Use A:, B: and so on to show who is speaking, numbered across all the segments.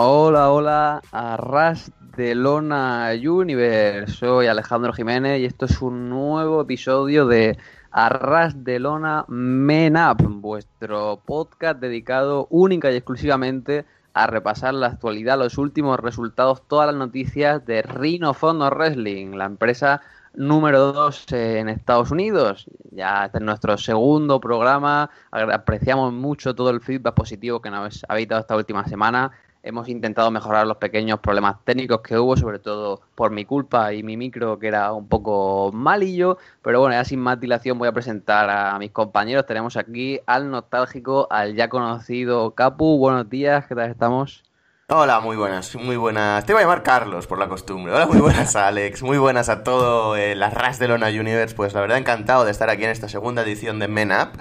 A: Hola, hola, Arras de Lona Universe. Soy Alejandro Jiménez y esto es un nuevo episodio de Arras de Lona Men Up, vuestro podcast dedicado única y exclusivamente a repasar la actualidad, los últimos resultados, todas las noticias de Rhino Fondo Wrestling, la empresa número 2 en Estados Unidos. Ya este es nuestro segundo programa. Apreciamos mucho todo el feedback positivo que nos habéis dado esta última semana. Hemos intentado mejorar los pequeños problemas técnicos que hubo, sobre todo por mi culpa y mi micro que era un poco malillo. Pero bueno, ya sin más dilación voy a presentar a mis compañeros. Tenemos aquí al nostálgico, al ya conocido Capu. Buenos días, ¿qué tal estamos?
B: Hola, muy buenas, muy buenas. Te voy a llamar Carlos por la costumbre. Hola, muy buenas Alex, muy buenas a todo eh, las RAS de Lona Universe. Pues la verdad encantado de estar aquí en esta segunda edición de Men Up.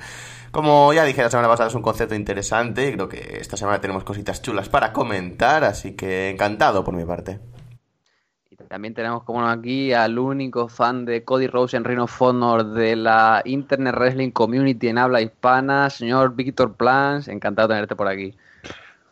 B: Como ya dije la semana pasada, es un concepto interesante y creo que esta semana tenemos cositas chulas para comentar, así que encantado por mi parte.
A: Y también tenemos como aquí al único fan de Cody Rose en Rhino of Honor de la Internet Wrestling Community en habla hispana, señor Víctor Plans, encantado de tenerte por aquí.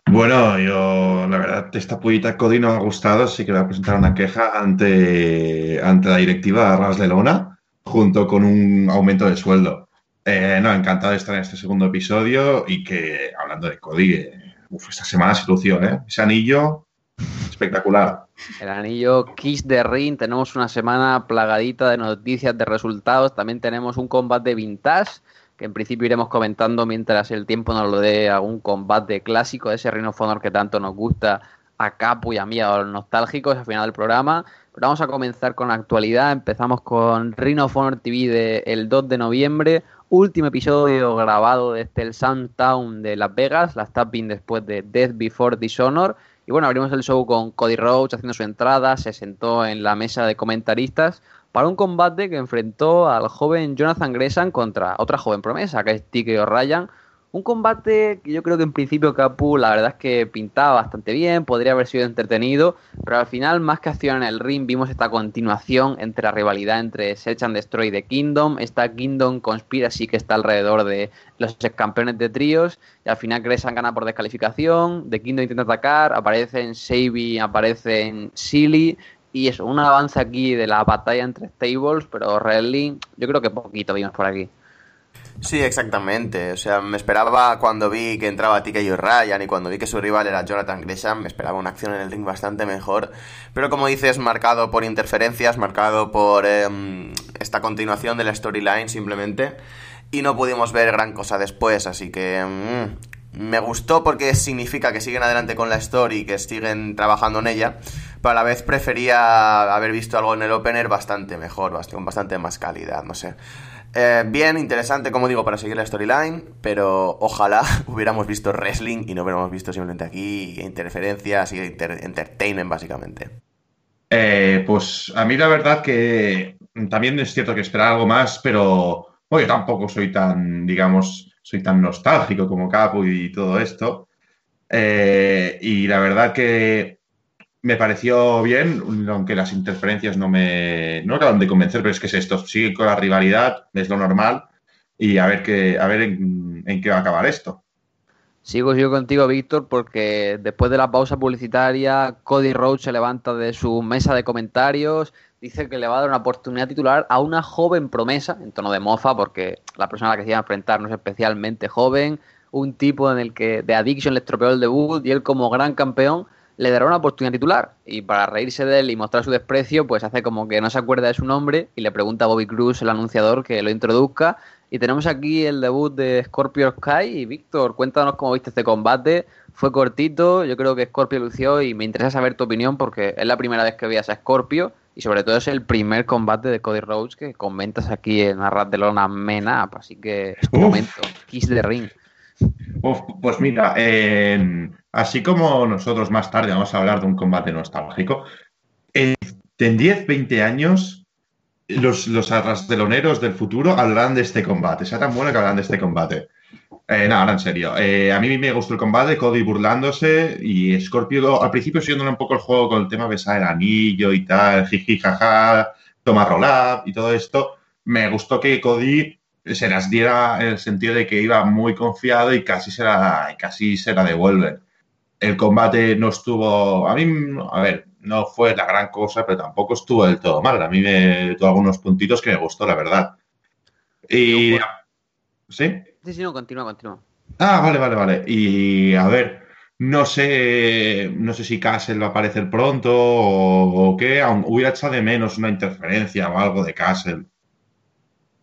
C: Bueno, yo la verdad, esta pullita Cody no me ha gustado, así que voy a presentar una queja ante, ante la directiva de Ras de Lona, junto con un aumento de sueldo. Eh, no, encantado de estar en este segundo episodio y que, hablando de Cody, eh, esta semana se lució, ¿eh? Ese anillo espectacular.
A: El anillo Kiss de Ring, tenemos una semana plagadita de noticias, de resultados, también tenemos un combate vintage que en principio iremos comentando mientras el tiempo nos lo dé algún combate clásico de ese Ring of que tanto nos gusta a Capu y a mí, a los nostálgicos, al final del programa. Pero vamos a comenzar con la actualidad. Empezamos con Ring of TV de el 2 de noviembre último episodio grabado desde el Soundtown de Las Vegas, la tapping después de Death Before Dishonor. Y bueno, abrimos el show con Cody Rhodes haciendo su entrada, se sentó en la mesa de comentaristas para un combate que enfrentó al joven Jonathan Gresham contra otra joven promesa, que es Tiki O'Ryan, un combate que yo creo que en principio Capu la verdad es que pintaba bastante bien, podría haber sido entretenido, pero al final más que acción en el ring vimos esta continuación entre la rivalidad entre Search and Destroy de Kingdom, esta Kingdom Conspiracy que está alrededor de los campeones de tríos, y al final Gresham gana por descalificación, de Kingdom intenta atacar, aparecen Savy, aparecen Silly, y eso, un avance aquí de la batalla entre stables, pero Redley yo creo que poquito vimos por aquí.
B: Sí, exactamente. O sea, me esperaba cuando vi que entraba TK Ryan y cuando vi que su rival era Jonathan Gresham, me esperaba una acción en el ring bastante mejor. Pero como dices, marcado por interferencias, marcado por em, esta continuación de la storyline simplemente. Y no pudimos ver gran cosa después, así que... Mm, me gustó porque significa que siguen adelante con la story que siguen trabajando en ella, pero a la vez prefería haber visto algo en el opener bastante mejor, con bastante más calidad, no sé. Eh, bien, interesante, como digo, para seguir la storyline, pero ojalá hubiéramos visto wrestling y no hubiéramos visto simplemente aquí interferencias y entertainment, básicamente.
C: Eh, pues a mí la verdad que también es cierto que esperaba algo más, pero yo tampoco soy tan, digamos, soy tan nostálgico como Capo y todo esto. Eh, y la verdad que me pareció bien, aunque las interferencias no me no acaban de convencer, pero es que es esto, sigue con la rivalidad, es lo normal, y a ver, qué, a ver en, qué va a acabar esto.
A: Sigo yo contigo, Víctor, porque después de la pausa publicitaria, Cody Rhodes se levanta de su mesa de comentarios, dice que le va a dar una oportunidad titular a una joven promesa, en tono de mofa, porque la persona a la que se iba a enfrentar no es especialmente joven, un tipo en el que de Addiction le estropeó el debut y él como gran campeón le dará una oportunidad titular. Y para reírse de él y mostrar su desprecio, pues hace como que no se acuerda de su nombre y le pregunta a Bobby Cruz, el anunciador, que lo introduzca. Y tenemos aquí el debut de Scorpio Sky. Y Víctor, cuéntanos cómo viste este combate. Fue cortito, yo creo que Scorpio lució y me interesa saber tu opinión porque es la primera vez que veas a Scorpio y sobre todo es el primer combate de Cody Rhodes que comentas aquí en Arras de Lona Mena, así que es tu momento, Kiss the Ring.
C: pues mira, así como nosotros más tarde vamos a hablar de un combate nostálgico, en, 10, 20 años los, los arrasdeloneros del futuro hablarán de este combate. Sea tan bueno que hablarán de este combate. Eh, no, ahora en serio. Eh, a mí me gustó el combate, Cody burlándose y Scorpio al principio siguiendo un poco el juego con el tema besar el anillo y tal, jiji, jaja, toma roll up y todo esto. Me gustó que Cody se las diera en el sentido de que iba muy confiado y casi se la, casi se la devuelven. El combate no estuvo, a mí, a ver, no fue la gran cosa, pero tampoco estuvo del todo mal. A mí me tuvo algunos puntitos que me gustó, la verdad. Y... ¿Sí?
A: Sí, sí, no, continúa, continúa.
C: Ah, vale, vale, vale. Y a ver, no sé, no sé si Castle va a aparecer pronto o, qué. Aún hubiera echado de menos una interferencia o algo de Castle.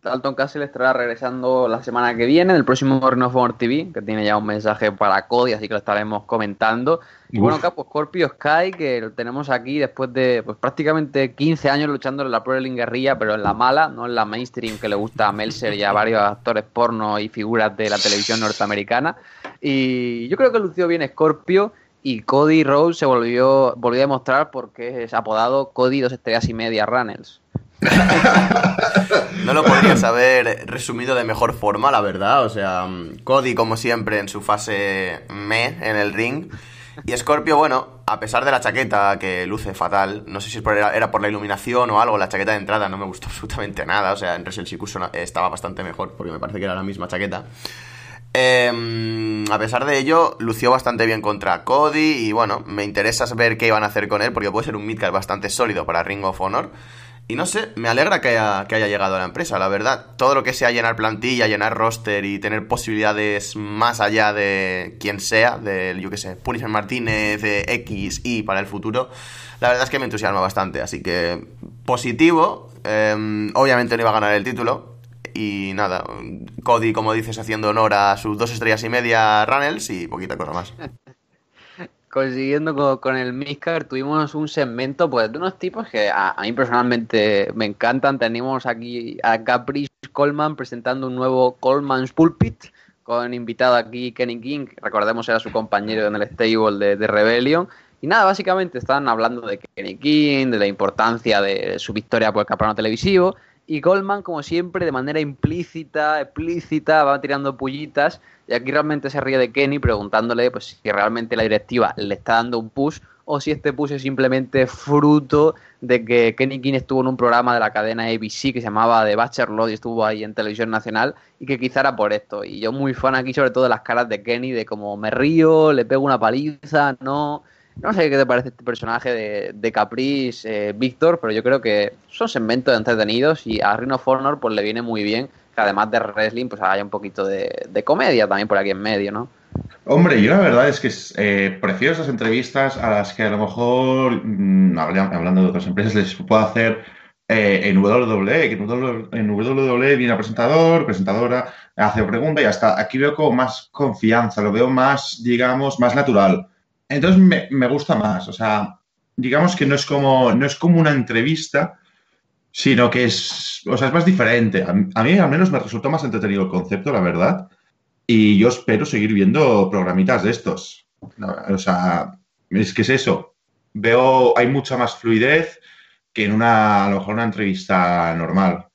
A: Dalton Castle estará regresando la semana que viene, en el próximo Honor TV, que tiene ya un mensaje para Cody, así que lo estaremos comentando. Y bueno, acá pues Scorpio Sky, que lo tenemos aquí después de pues, prácticamente 15 años luchando en la Pro Wrestling guerrilla, pero en la mala, no en la mainstream que le gusta a Melser y a varios actores porno y figuras de la televisión norteamericana. Y yo creo que lució bien Scorpio y Cody Rose se volvió, volvió a demostrar porque es apodado Cody dos estrellas y media Runnels.
B: no lo podrías haber resumido de mejor forma, la verdad. O sea, Cody, como siempre, en su fase me en el ring. Y Scorpio, bueno, a pesar de la chaqueta que luce fatal, no sé si era por la iluminación o algo, la chaqueta de entrada no me gustó absolutamente nada. O sea, en Wrestle estaba bastante mejor porque me parece que era la misma chaqueta. Em, a pesar de ello, lució bastante bien contra Cody y bueno, me interesa saber qué iban a hacer con él porque puede ser un midcard bastante sólido para Ring of Honor. Y no sé, me alegra que haya, que haya llegado a la empresa, la verdad. Todo lo que sea llenar plantilla, llenar roster y tener posibilidades más allá de quien sea, de, yo qué sé, Punisher Martínez, de X, Y para el futuro, la verdad es que me entusiasma bastante. Así que positivo, em, obviamente no iba a ganar el título. Y nada, Cody, como dices, haciendo honor a sus dos estrellas y media Runnels y poquita cosa más.
A: consiguiendo con, el Miscar, tuvimos un segmento pues de unos tipos que a, mí personalmente me encantan. Tenemos aquí a Caprice Coleman presentando un nuevo Coleman's Pulpit con invitado aquí Kenny King, recordemos era su compañero en el stable de, Rebellion. Y nada, básicamente están hablando de Kenny King, de la importancia de su victoria por el campeonato televisivo. Y Goldman, como siempre, de manera implícita, explícita, va tirando pullitas y aquí realmente se ríe de Kenny preguntándole pues, si realmente la directiva le está dando un push o si este push es simplemente fruto de que Kenny King estuvo en un programa de la cadena ABC que se llamaba The Bachelor y estuvo ahí en televisión nacional y que quizá era por esto. Y yo muy fan aquí sobre todo de las caras de Kenny, de como me río, le pego una paliza, no... No sé qué te parece este personaje de, de Caprice, eh, Víctor, pero yo creo que son segmentos entretenidos y a Rhino Fornor pues le viene muy bien que además de wrestling, pues haya un poquito de, comedia también por aquí en medio, ¿no?
C: Hombre, yo la verdad es que eh, prefiero esas entrevistas a las que a lo mejor, mm, hablando de otras empresas, les puedo hacer eh, en WWE, que en WWE viene presentador, presentadora, hace pregunta y hasta aquí veo como más confianza, lo veo más, digamos, más natural. Entonces me, me gusta más, o sea, digamos que no es como, no es como una entrevista, sino que es, o sea, es más diferente. A, mí al menos me resultó más entretenido el concepto, la verdad, y yo espero seguir viendo programitas de estos. O sea, es que es eso. Veo, hay mucha más fluidez que en una, a lo mejor una entrevista normal.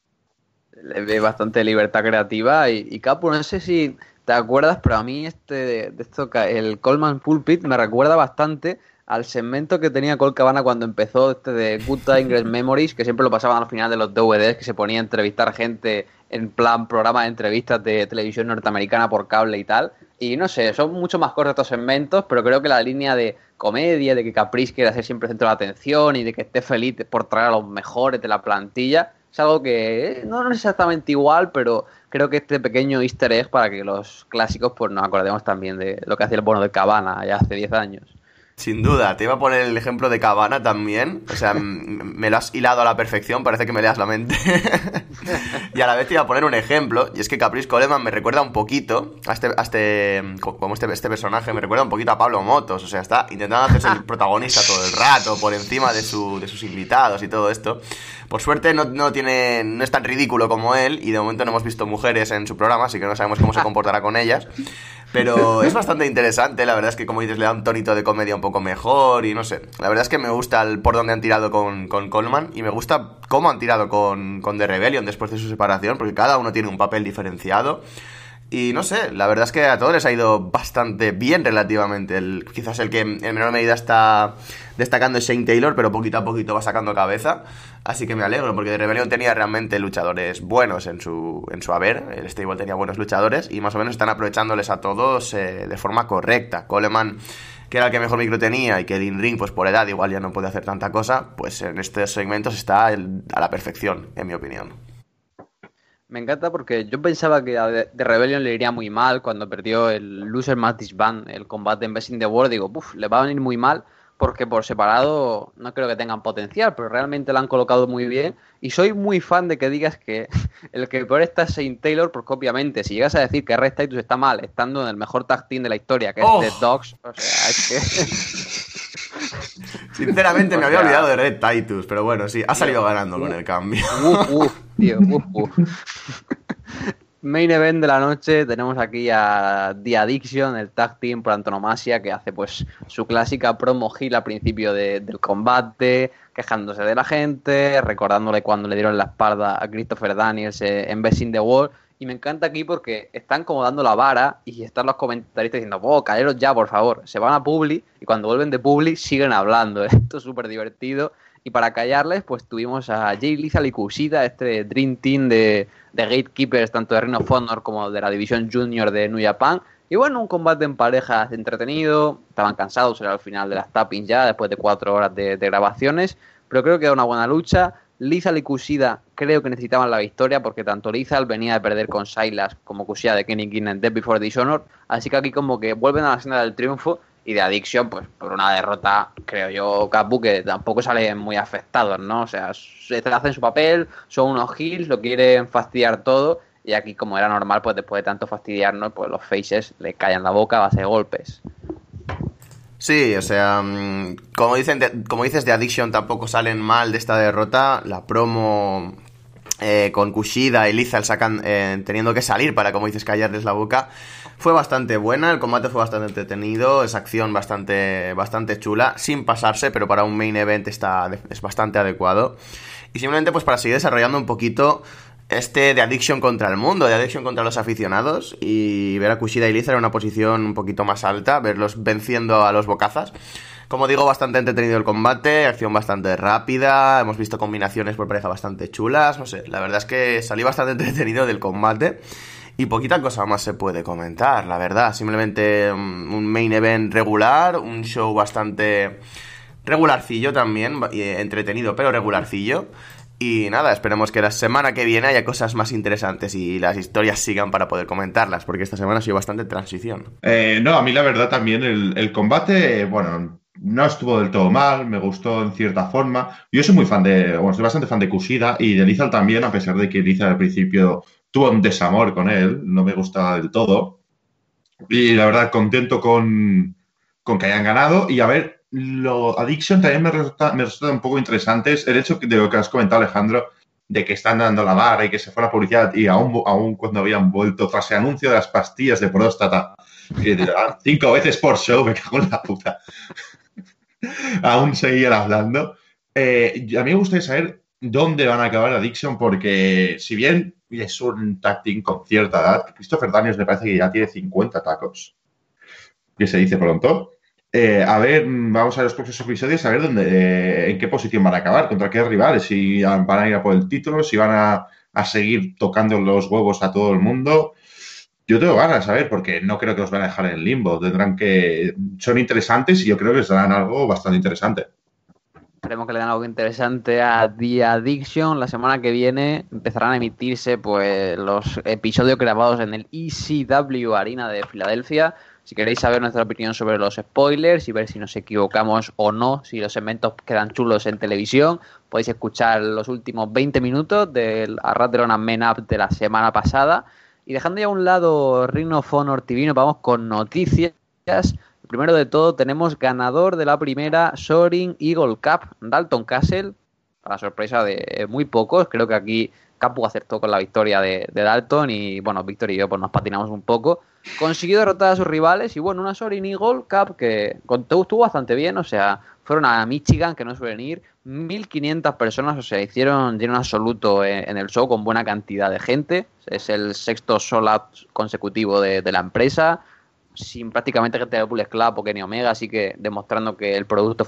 A: Le ve bastante libertad creativa y, y Capo, no sé si te acuerdas, pero a mí este de esto, el Coleman Pulpit me recuerda bastante al segmento que tenía Cole Cabana cuando empezó este de Good Time Memories, que siempre lo pasaban al final de los DVDs, que se ponía a entrevistar gente en plan programa de entrevistas de televisión norteamericana por cable y tal. Y no sé, son mucho más cortos estos segmentos, pero creo que la línea de comedia, de que Caprice quiere ser siempre centro de atención y de que esté feliz por traer a los mejores de la plantilla, es algo que no, es exactamente igual, pero creo que este pequeño easter egg para que los clásicos pues nos acordemos también de lo que hacía el bono de Cabana ya hace 10 años.
B: Sin duda, te iba a poner el ejemplo de Cabana también. O sea, me lo has hilado a la perfección, parece que me leas la mente. y a la vez te iba a poner un ejemplo, y es que Caprice Coleman me recuerda un poquito a este, a este como este, este personaje, me recuerda un poquito a Pablo Motos. O sea, está intentando hacerse el protagonista todo el rato, por encima de, su, de sus invitados y todo esto. Por suerte no, no, tiene, no es tan ridículo como él, y de momento no hemos visto mujeres en su programa, así que no sabemos cómo se comportará con ellas. Pero es bastante interesante, la verdad es que como dices, le da un tonito de comedia un poco mejor y no sé. La verdad es que me gusta el por dónde han tirado con, con Coleman y me gusta cómo han tirado con, con The Rebellion después de su separación, porque cada uno tiene un papel diferenciado. Y no sé, la verdad es que a todos les ha ido bastante bien relativamente. El, quizás el que en menor medida está destacando es Shane Taylor, pero poquito a poquito va sacando cabeza. Así que me alegro, porque de Rebellion tenía realmente luchadores buenos en su, en su haber. El stable tenía buenos luchadores y más o menos están aprovechándoles a todos eh, de forma correcta. Coleman que era el que mejor micro tenía y que el in-ring, pues por edad igual ya no puede hacer tanta cosa, pues en estos segmentos está a la perfección, en mi opinión.
A: Me encanta porque yo pensaba que a The Rebellion le iría muy mal cuando perdió el Loser Match Disband, el combate en Best in the World. Digo, uff, le va a venir muy mal porque por separado no creo que tengan potencial, pero realmente lo han colocado muy bien. Y soy muy fan de que digas que el que peor está es Saint Taylor, porque obviamente si llegas a decir que Red Titus está mal, estando en el mejor tag team de la historia, que es The oh. Dogs, o sea, es
B: que... Sinceramente me había olvidado de Red Titus, pero bueno, sí, ha salido ganando con el cambio.
A: Uf, uf, tío, uf, uf. Main event de la noche, tenemos aquí a The Addiction, el tag team por antonomasia, que hace pues su clásica promo heel al principio del combate, quejándose de la gente, recordándole cuando le dieron la espalda a Christopher Daniels eh, en Best in the World. Y me encanta aquí porque están como dando la vara y están los comentaristas diciendo, oh, caeros ya, por favor. Se van a Publi y cuando vuelven de Publi siguen hablando. Esto es súper divertido. Y para callarles, pues tuvimos a Jay Lethal y este Dream Team de, de Gatekeepers, tanto de Rhino of como de la división Junior de New Japan. Y bueno, un combate en parejas entretenido. Estaban cansados, era al final de las tappings ya, después de cuatro horas de, grabaciones. Pero creo que era una buena lucha. Lizal y Kushida creo que necesitaban la victoria porque tanto Lizal venía de perder con Silas como Kushida de Kenny King en Death Before Dishonor. Así que aquí como que vuelven a la escena del triunfo y de Addiction, pues por una derrota, creo yo, Capu, que tampoco salen muy afectados, ¿no? O sea, se hacen su papel, son unos heels, lo quieren fastidiar todo, y aquí, como era normal, pues después de tanto fastidiarnos, pues los faces le callan la boca a base de golpes.
B: Sí, o sea, mm, como, dicen como dices, de Addiction tampoco salen mal de esta derrota. La promo eh, con Kushida y Lizal sacan, eh, teniendo que salir para, como dices, callarles la boca, fue bastante buena, el combate fue bastante entretenido, es acción bastante, bastante chula, sin pasarse, pero para un main event está, es bastante adecuado. Y simplemente pues para seguir desarrollando un poquito este de Addiction contra el mundo, de Addiction contra los aficionados y ver a Kushida y Lizal en una posición un poquito más alta, verlos venciendo a los bocazas. Como digo, bastante entretenido el combate, acción bastante rápida, hemos visto combinaciones por pareja bastante chulas, no sé, la verdad es que salí bastante entretenido del combate. Y poquita cosa más se puede comentar, la verdad. Simplemente mm, un main event regular, un show bastante regularcillo también, entretenido pero regularcillo. Y nada, esperemos que la semana que viene haya cosas más interesantes y las historias sigan para poder comentarlas, porque esta semana ha sido bastante transición.
C: Eh, no, a mí la verdad también el, combate, bueno, no estuvo del todo mal, me gustó en cierta forma. Yo soy muy fan de, bueno, soy bastante fan de Kushida y de Lizal también, a pesar de que Lizal al principio tuve un desamor con él, no me gustaba del todo. Y la verdad, contento con, que hayan ganado. Y a ver, lo Addiction también me resulta, un poco interesante. Es el hecho de lo que has comentado, Alejandro, de que están dando la vara y que se fue la publicidad y aún, cuando habían vuelto tras el anuncio de las pastillas de próstata, cinco veces por show, me cago en la puta. aún seguían hablando. Eh, a mí me gustaría saber dónde van a acabar Addiction porque si bien es un tag con cierta edad. Christopher Daniels me parece que ya tiene 50 tacos. Que se dice pronto. Eh, a ver, vamos a los próximos episodios a ver dónde, eh, en qué posición van a acabar, contra qué rivales, si van a ir a por el título, si van a, a seguir tocando los huevos a todo el mundo. Yo tengo ganas, a ver, porque no creo que los van a dejar en limbo. Tendrán que. Son interesantes y yo creo que les darán algo bastante interesante.
A: Esperemos que le den algo interesante a The Addiction. La semana que viene empezarán a emitirse pues los episodios grabados en el ECW Arena de Filadelfia. Si queréis saber nuestra opinión sobre los spoilers y ver si nos equivocamos o no, si los segmentos quedan chulos en televisión, podéis escuchar los últimos 20 minutos del Arrat de Men Up de la semana pasada. Y dejando ya a un lado Ring of Honor nos vamos con noticias Primero de todo, tenemos ganador de la primera Soaring Eagle Cup, Dalton Castle, a la sorpresa de muy pocos. Creo que aquí Capu acertó con la victoria de, Dalton y, bueno, Víctor y yo pues nos patinamos un poco. Consiguió derrotar a sus rivales y, bueno, una Soaring Eagle Cup que estuvo bastante bien, o sea, fueron a Michigan, que no suelen ir, 1.500 personas, o sea, hicieron lleno absoluto en, el show con buena cantidad de gente. Es el sexto sold consecutivo de la empresa sin prácticamente gente de Bullet Club o Kenny Omega, así que demostrando que el producto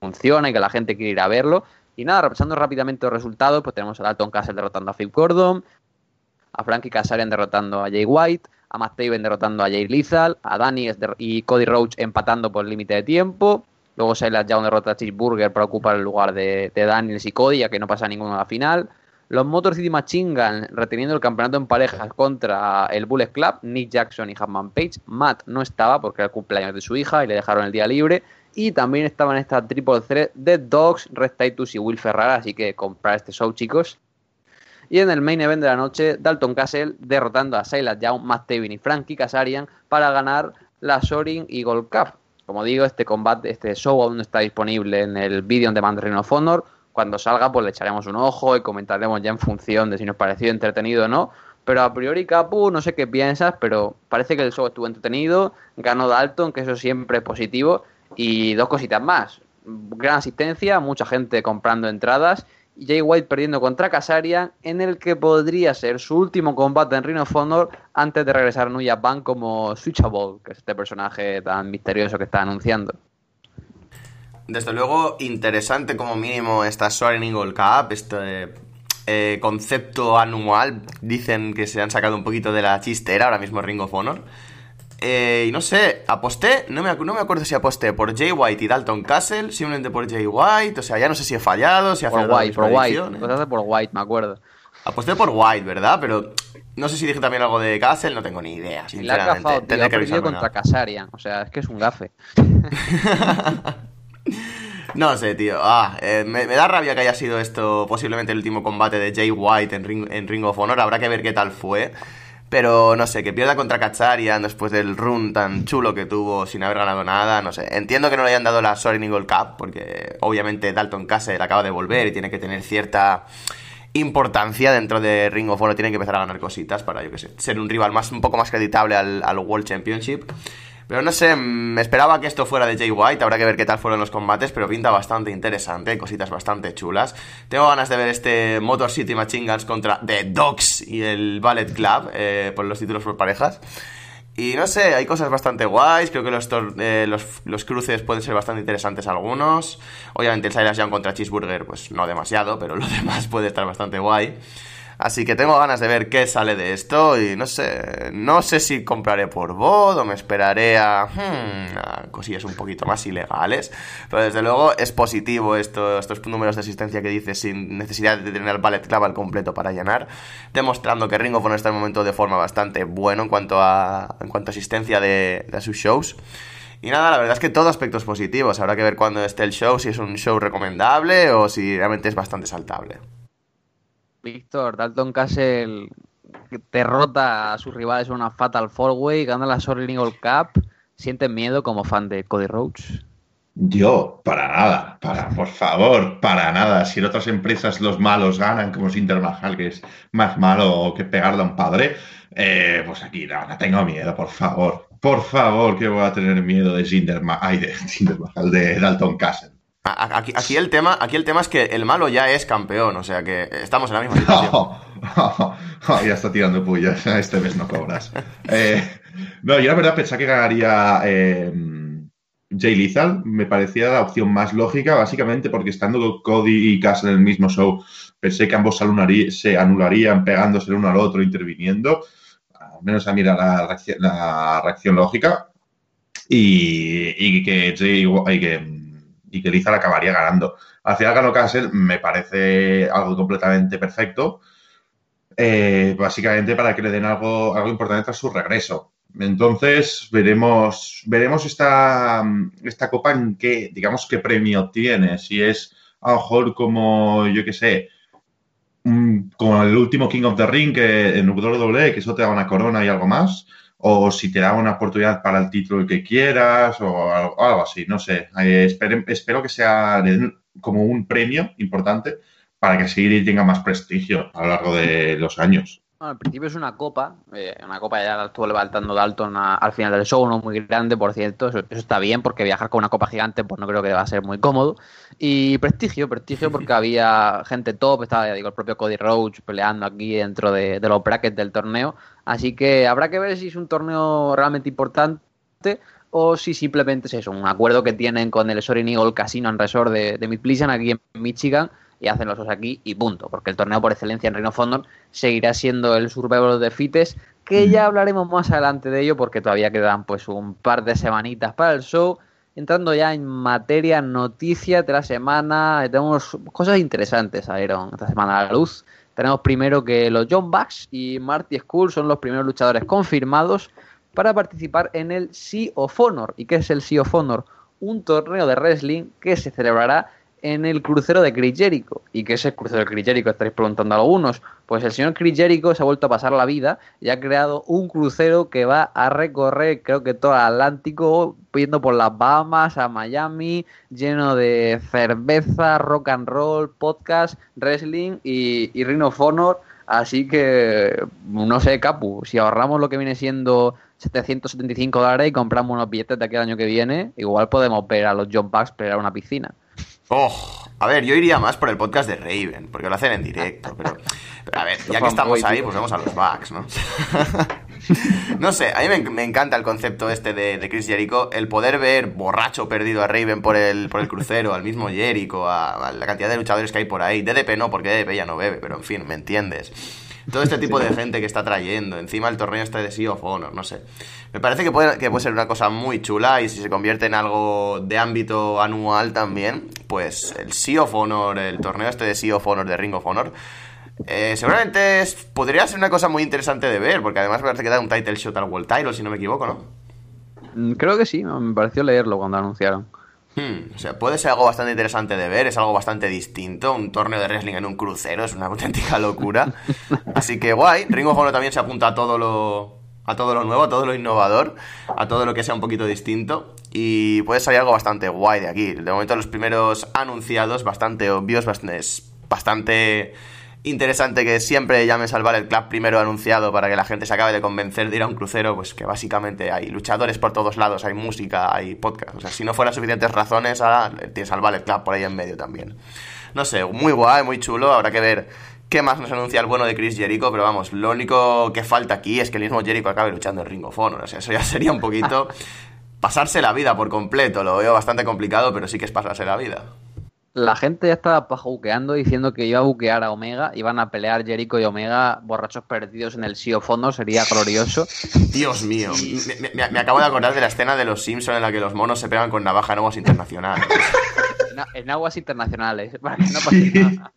A: funciona y que la gente quiere ir a verlo. Y nada, repasando rápidamente los resultados, pues tenemos a Dalton Castle derrotando a Phil Gordon, a Frankie Kazarian derrotando a Jay White, a Matt Taven derrotando a Jay Lethal, a Daniels y Cody Roach empatando por límite de tiempo. Luego Silas Young derrota a Cheeseburger para ocupar el lugar de, Daniels y Cody, ya que no pasa ninguno a la final. Los Motor City Machine Gun reteniendo el campeonato en parejas contra el Bullet Club, Nick Jackson y Hatman Page. Matt no estaba porque era el cumpleaños de su hija y le dejaron el día libre. Y también estaban esta triple threat de Dogs, Red Titus y Will Ferrara, así que comprar este show, chicos. Y en el main event de la noche, Dalton Castle derrotando a Silas Young, Matt Taven y Frankie Kazarian para ganar la Soaring Eagle Cup. Como digo, este combate, este show aún no está disponible en el vídeo de Ring of Honor cuando salga, pues le echaremos un ojo y comentaremos ya en función de si nos pareció entretenido o no. Pero a priori, Capu, no sé qué piensas, pero parece que el show estuvo entretenido. Ganó Dalton, que eso siempre es positivo. Y dos cositas más. Gran asistencia, mucha gente comprando entradas. Y Jay White perdiendo contra Casarian, en el que podría ser su último combate en Ring of Honor antes de regresar a New como Switchable, que es este personaje tan misterioso que está anunciando.
B: Desde luego, interesante como mínimo esta Soaring Eagle Cup, este eh, concepto anual. Dicen que se han sacado un poquito de la chistera ahora mismo Ring of Honor. Eh, y no sé, aposté, no me, no me acuerdo si aposté por Jay White y Dalton Castle, simplemente por Jay White, o sea, ya no sé si he fallado, si ha
A: por
B: fallado.
A: White, por White, apostaste por White, me acuerdo.
B: Aposté por White, ¿verdad? Pero no sé si dije también algo de Castle, no tengo ni idea, sinceramente.
A: La que contra Casarian, o sea, es que es un gafe.
B: No sé, tío. Ah, eh, me, da rabia que haya sido esto posiblemente el último combate de Jay White en Ring, en Ring of Honor. Habrá que ver qué tal fue. Pero no sé, que pierda contra Kacharian después del run tan chulo que tuvo sin haber ganado nada, no sé. Entiendo que no le hayan dado la Soaring Eagle Cup, porque obviamente Dalton Castle acaba de volver y tiene que tener cierta importancia dentro de Ring of Honor. Tiene que empezar a ganar cositas para, yo que sé, ser un rival más, un poco más creditable al World Championship. Pero no sé, me esperaba que esto fuera de Jay White, habrá que ver qué tal fueron los combates, pero pinta bastante interesante, cositas bastante chulas. Tengo ganas de ver este Motor City Machine Guns contra The Dogs y el Ballet Club eh, por los títulos por parejas. Y no sé, hay cosas bastante guays, creo que los, eh, los, cruces pueden ser bastante interesantes algunos. Obviamente el Silas Young contra Cheeseburger, pues no demasiado, pero lo demás puede estar bastante guay. Así que tengo ganas de ver qué sale de esto y no sé, no sé si compraré por bot o me esperaré hmm, a, cosillas un poquito más ilegales. Pero desde luego es positivo esto, estos números de asistencia que dices sin necesidad de tener el ballet clave al completo para llenar, demostrando que Ring of Honor está en un momento de forma bastante bueno en cuanto a, en cuanto a asistencia de, de sus shows. Y nada, la verdad es que todo aspectos positivos. Habrá que ver cuándo esté el show, si es un show recomendable o si realmente es bastante saltable.
A: Víctor, Dalton Castle derrota a sus rivales en una Fatal Four Way, gana la Soaring Eagle Cup. ¿Sientes miedo como fan de Cody Rhodes?
C: Yo, para nada, para, por favor, para nada. Si en otras empresas los malos ganan, como Sinter Mahal, que es más malo que pegarle a un padre, eh, pues aquí no, no, tengo miedo, por favor. Por favor, que voy a tener miedo de Sinter Mahal, de, de Dalton Castle.
B: Aquí, el tema, aquí el tema es que el malo ya es campeón, o sea que estamos en la misma situación.
C: ya está tirando pullas, este mes no cobras. Eh, no, yo la verdad pensaba que ganaría eh, Jay Lethal, me parecía la opción más lógica, básicamente porque estando Cody y Cass en el mismo show, pensé que ambos se anularían pegándose el uno al otro, interviniendo, al menos a mí era la reacción, lógica, y, que Jay, y que y que Lizal acabaría ganando. Al final ganó Castle, me parece algo completamente perfecto, eh, básicamente para que le den algo, algo importante a su regreso. Entonces, veremos, veremos esta, esta copa en qué, digamos, qué premio tiene. Si es a lo mejor como, yo qué sé, como el último King of the Ring que en WWE, que eso te da una corona y algo más o si te da una oportunidad para el título que quieras o algo, así, no sé. Eh, espero, que sea como un premio importante para que Sigrid tenga más prestigio a lo largo de los años.
A: Bueno, al principio es una copa, eh, una copa ya la estuvo levantando Dalton al final del show, no muy grande, por cierto, eso, está bien porque viajar con una copa gigante pues no creo que va a ser muy cómodo. Y prestigio, prestigio porque había gente top, estaba digo, el propio Cody Roach peleando aquí dentro de, los brackets del torneo, así que habrá que ver si es un torneo realmente importante o si simplemente es eso, un acuerdo que tienen con el Sorin Eagle Casino and Resort de, de Mid aquí en Michigan y hacen los dos aquí y punto, porque el torneo por excelencia en Reino of seguirá siendo el Survivor de Fites, que ya hablaremos más adelante de ello porque todavía quedan pues un par de semanitas para el show. Entrando ya en materia, noticias de la semana, tenemos cosas interesantes a esta semana a la luz. Tenemos primero que los John Bucks y Marty Skull son los primeros luchadores confirmados para participar en el Sea of Honor. ¿Y qué es el Sea of Honor? Un torneo de wrestling que se celebrará en el crucero de Chris Jericho. ¿Y qué es el crucero de Chris Jericho? Estaréis preguntando algunos. Pues el señor Chris Jericho se ha vuelto a pasar la vida y ha creado un crucero que va a recorrer, creo que todo el Atlántico, yendo por las Bahamas a Miami, lleno de cerveza, rock and roll, podcast, wrestling y, y Ring of Honor. Así que, no sé, Capu, si ahorramos lo que viene siendo 775 dólares y compramos unos billetes de aquí al año que viene, igual podemos ver a los John Bucks pelear una piscina.
B: Oh, a ver, yo iría más por el podcast de Raven, porque lo hacen en directo, pero, a ver, ya que estamos ahí, pues vamos a los Bucks, ¿no? no sé, a mí me, encanta el concepto este de, Chris Jericho, el poder ver borracho perdido a Raven por el, por el crucero, al mismo Jericho, a, a la cantidad de luchadores que hay por ahí. DDP no, porque DDP ya no bebe, pero en fin, ¿me entiendes? Todo este tipo de gente que está trayendo. Encima el torneo este de Sea of Honor, no sé. Me parece que puede, que puede ser una cosa muy chula y si se convierte en algo de ámbito anual también, pues el Sea of Honor, el torneo este de Sea of Honor, de Ring of Honor, eh, seguramente podría ser una cosa muy interesante de ver, porque además me parece que da un title shot al World Title, si no me equivoco, ¿no?
A: Mm, creo que sí, me pareció leerlo cuando anunciaron.
B: Hmm, o sea, puede ser algo bastante interesante de ver, es algo bastante distinto. Un torneo de wrestling en un crucero es una auténtica locura. Así que guay. Ring of Honor también se apunta a todo lo, a todo lo nuevo, a todo lo innovador, a todo lo que sea un poquito distinto. Y puede salir algo bastante guay de aquí. De momento, los primeros anunciados, bastante obvios, bastante interesante que siempre llame salvar el club primero anunciado para que la gente se acabe de convencer de ir a un crucero, pues que básicamente hay luchadores por todos lados, hay música, hay podcast. O sea, si no fueran suficientes razones, ahora tiene salvar el club por ahí en medio también. No sé, muy guay, muy chulo, habrá que ver qué más nos anuncia el bueno de Chris Jericho, pero vamos, lo único que falta aquí es que el mismo Jericho acabe luchando en Ring of Honor. O sea, eso ya sería un poquito pasarse la vida por completo. Lo veo bastante complicado, pero sí que es pasarse la vida
A: la gente ya estaba buqueando diciendo que iba a buquear a Omega, iban a pelear Jericho y Omega borrachos perdidos en el Sio Fondo, sería glorioso.
B: Dios mío, me, acabo de acordar de la escena de los Simpsons en la que los monos se pegan con navaja en aguas internacionales.
A: en, aguas internacionales, para que no pase nada.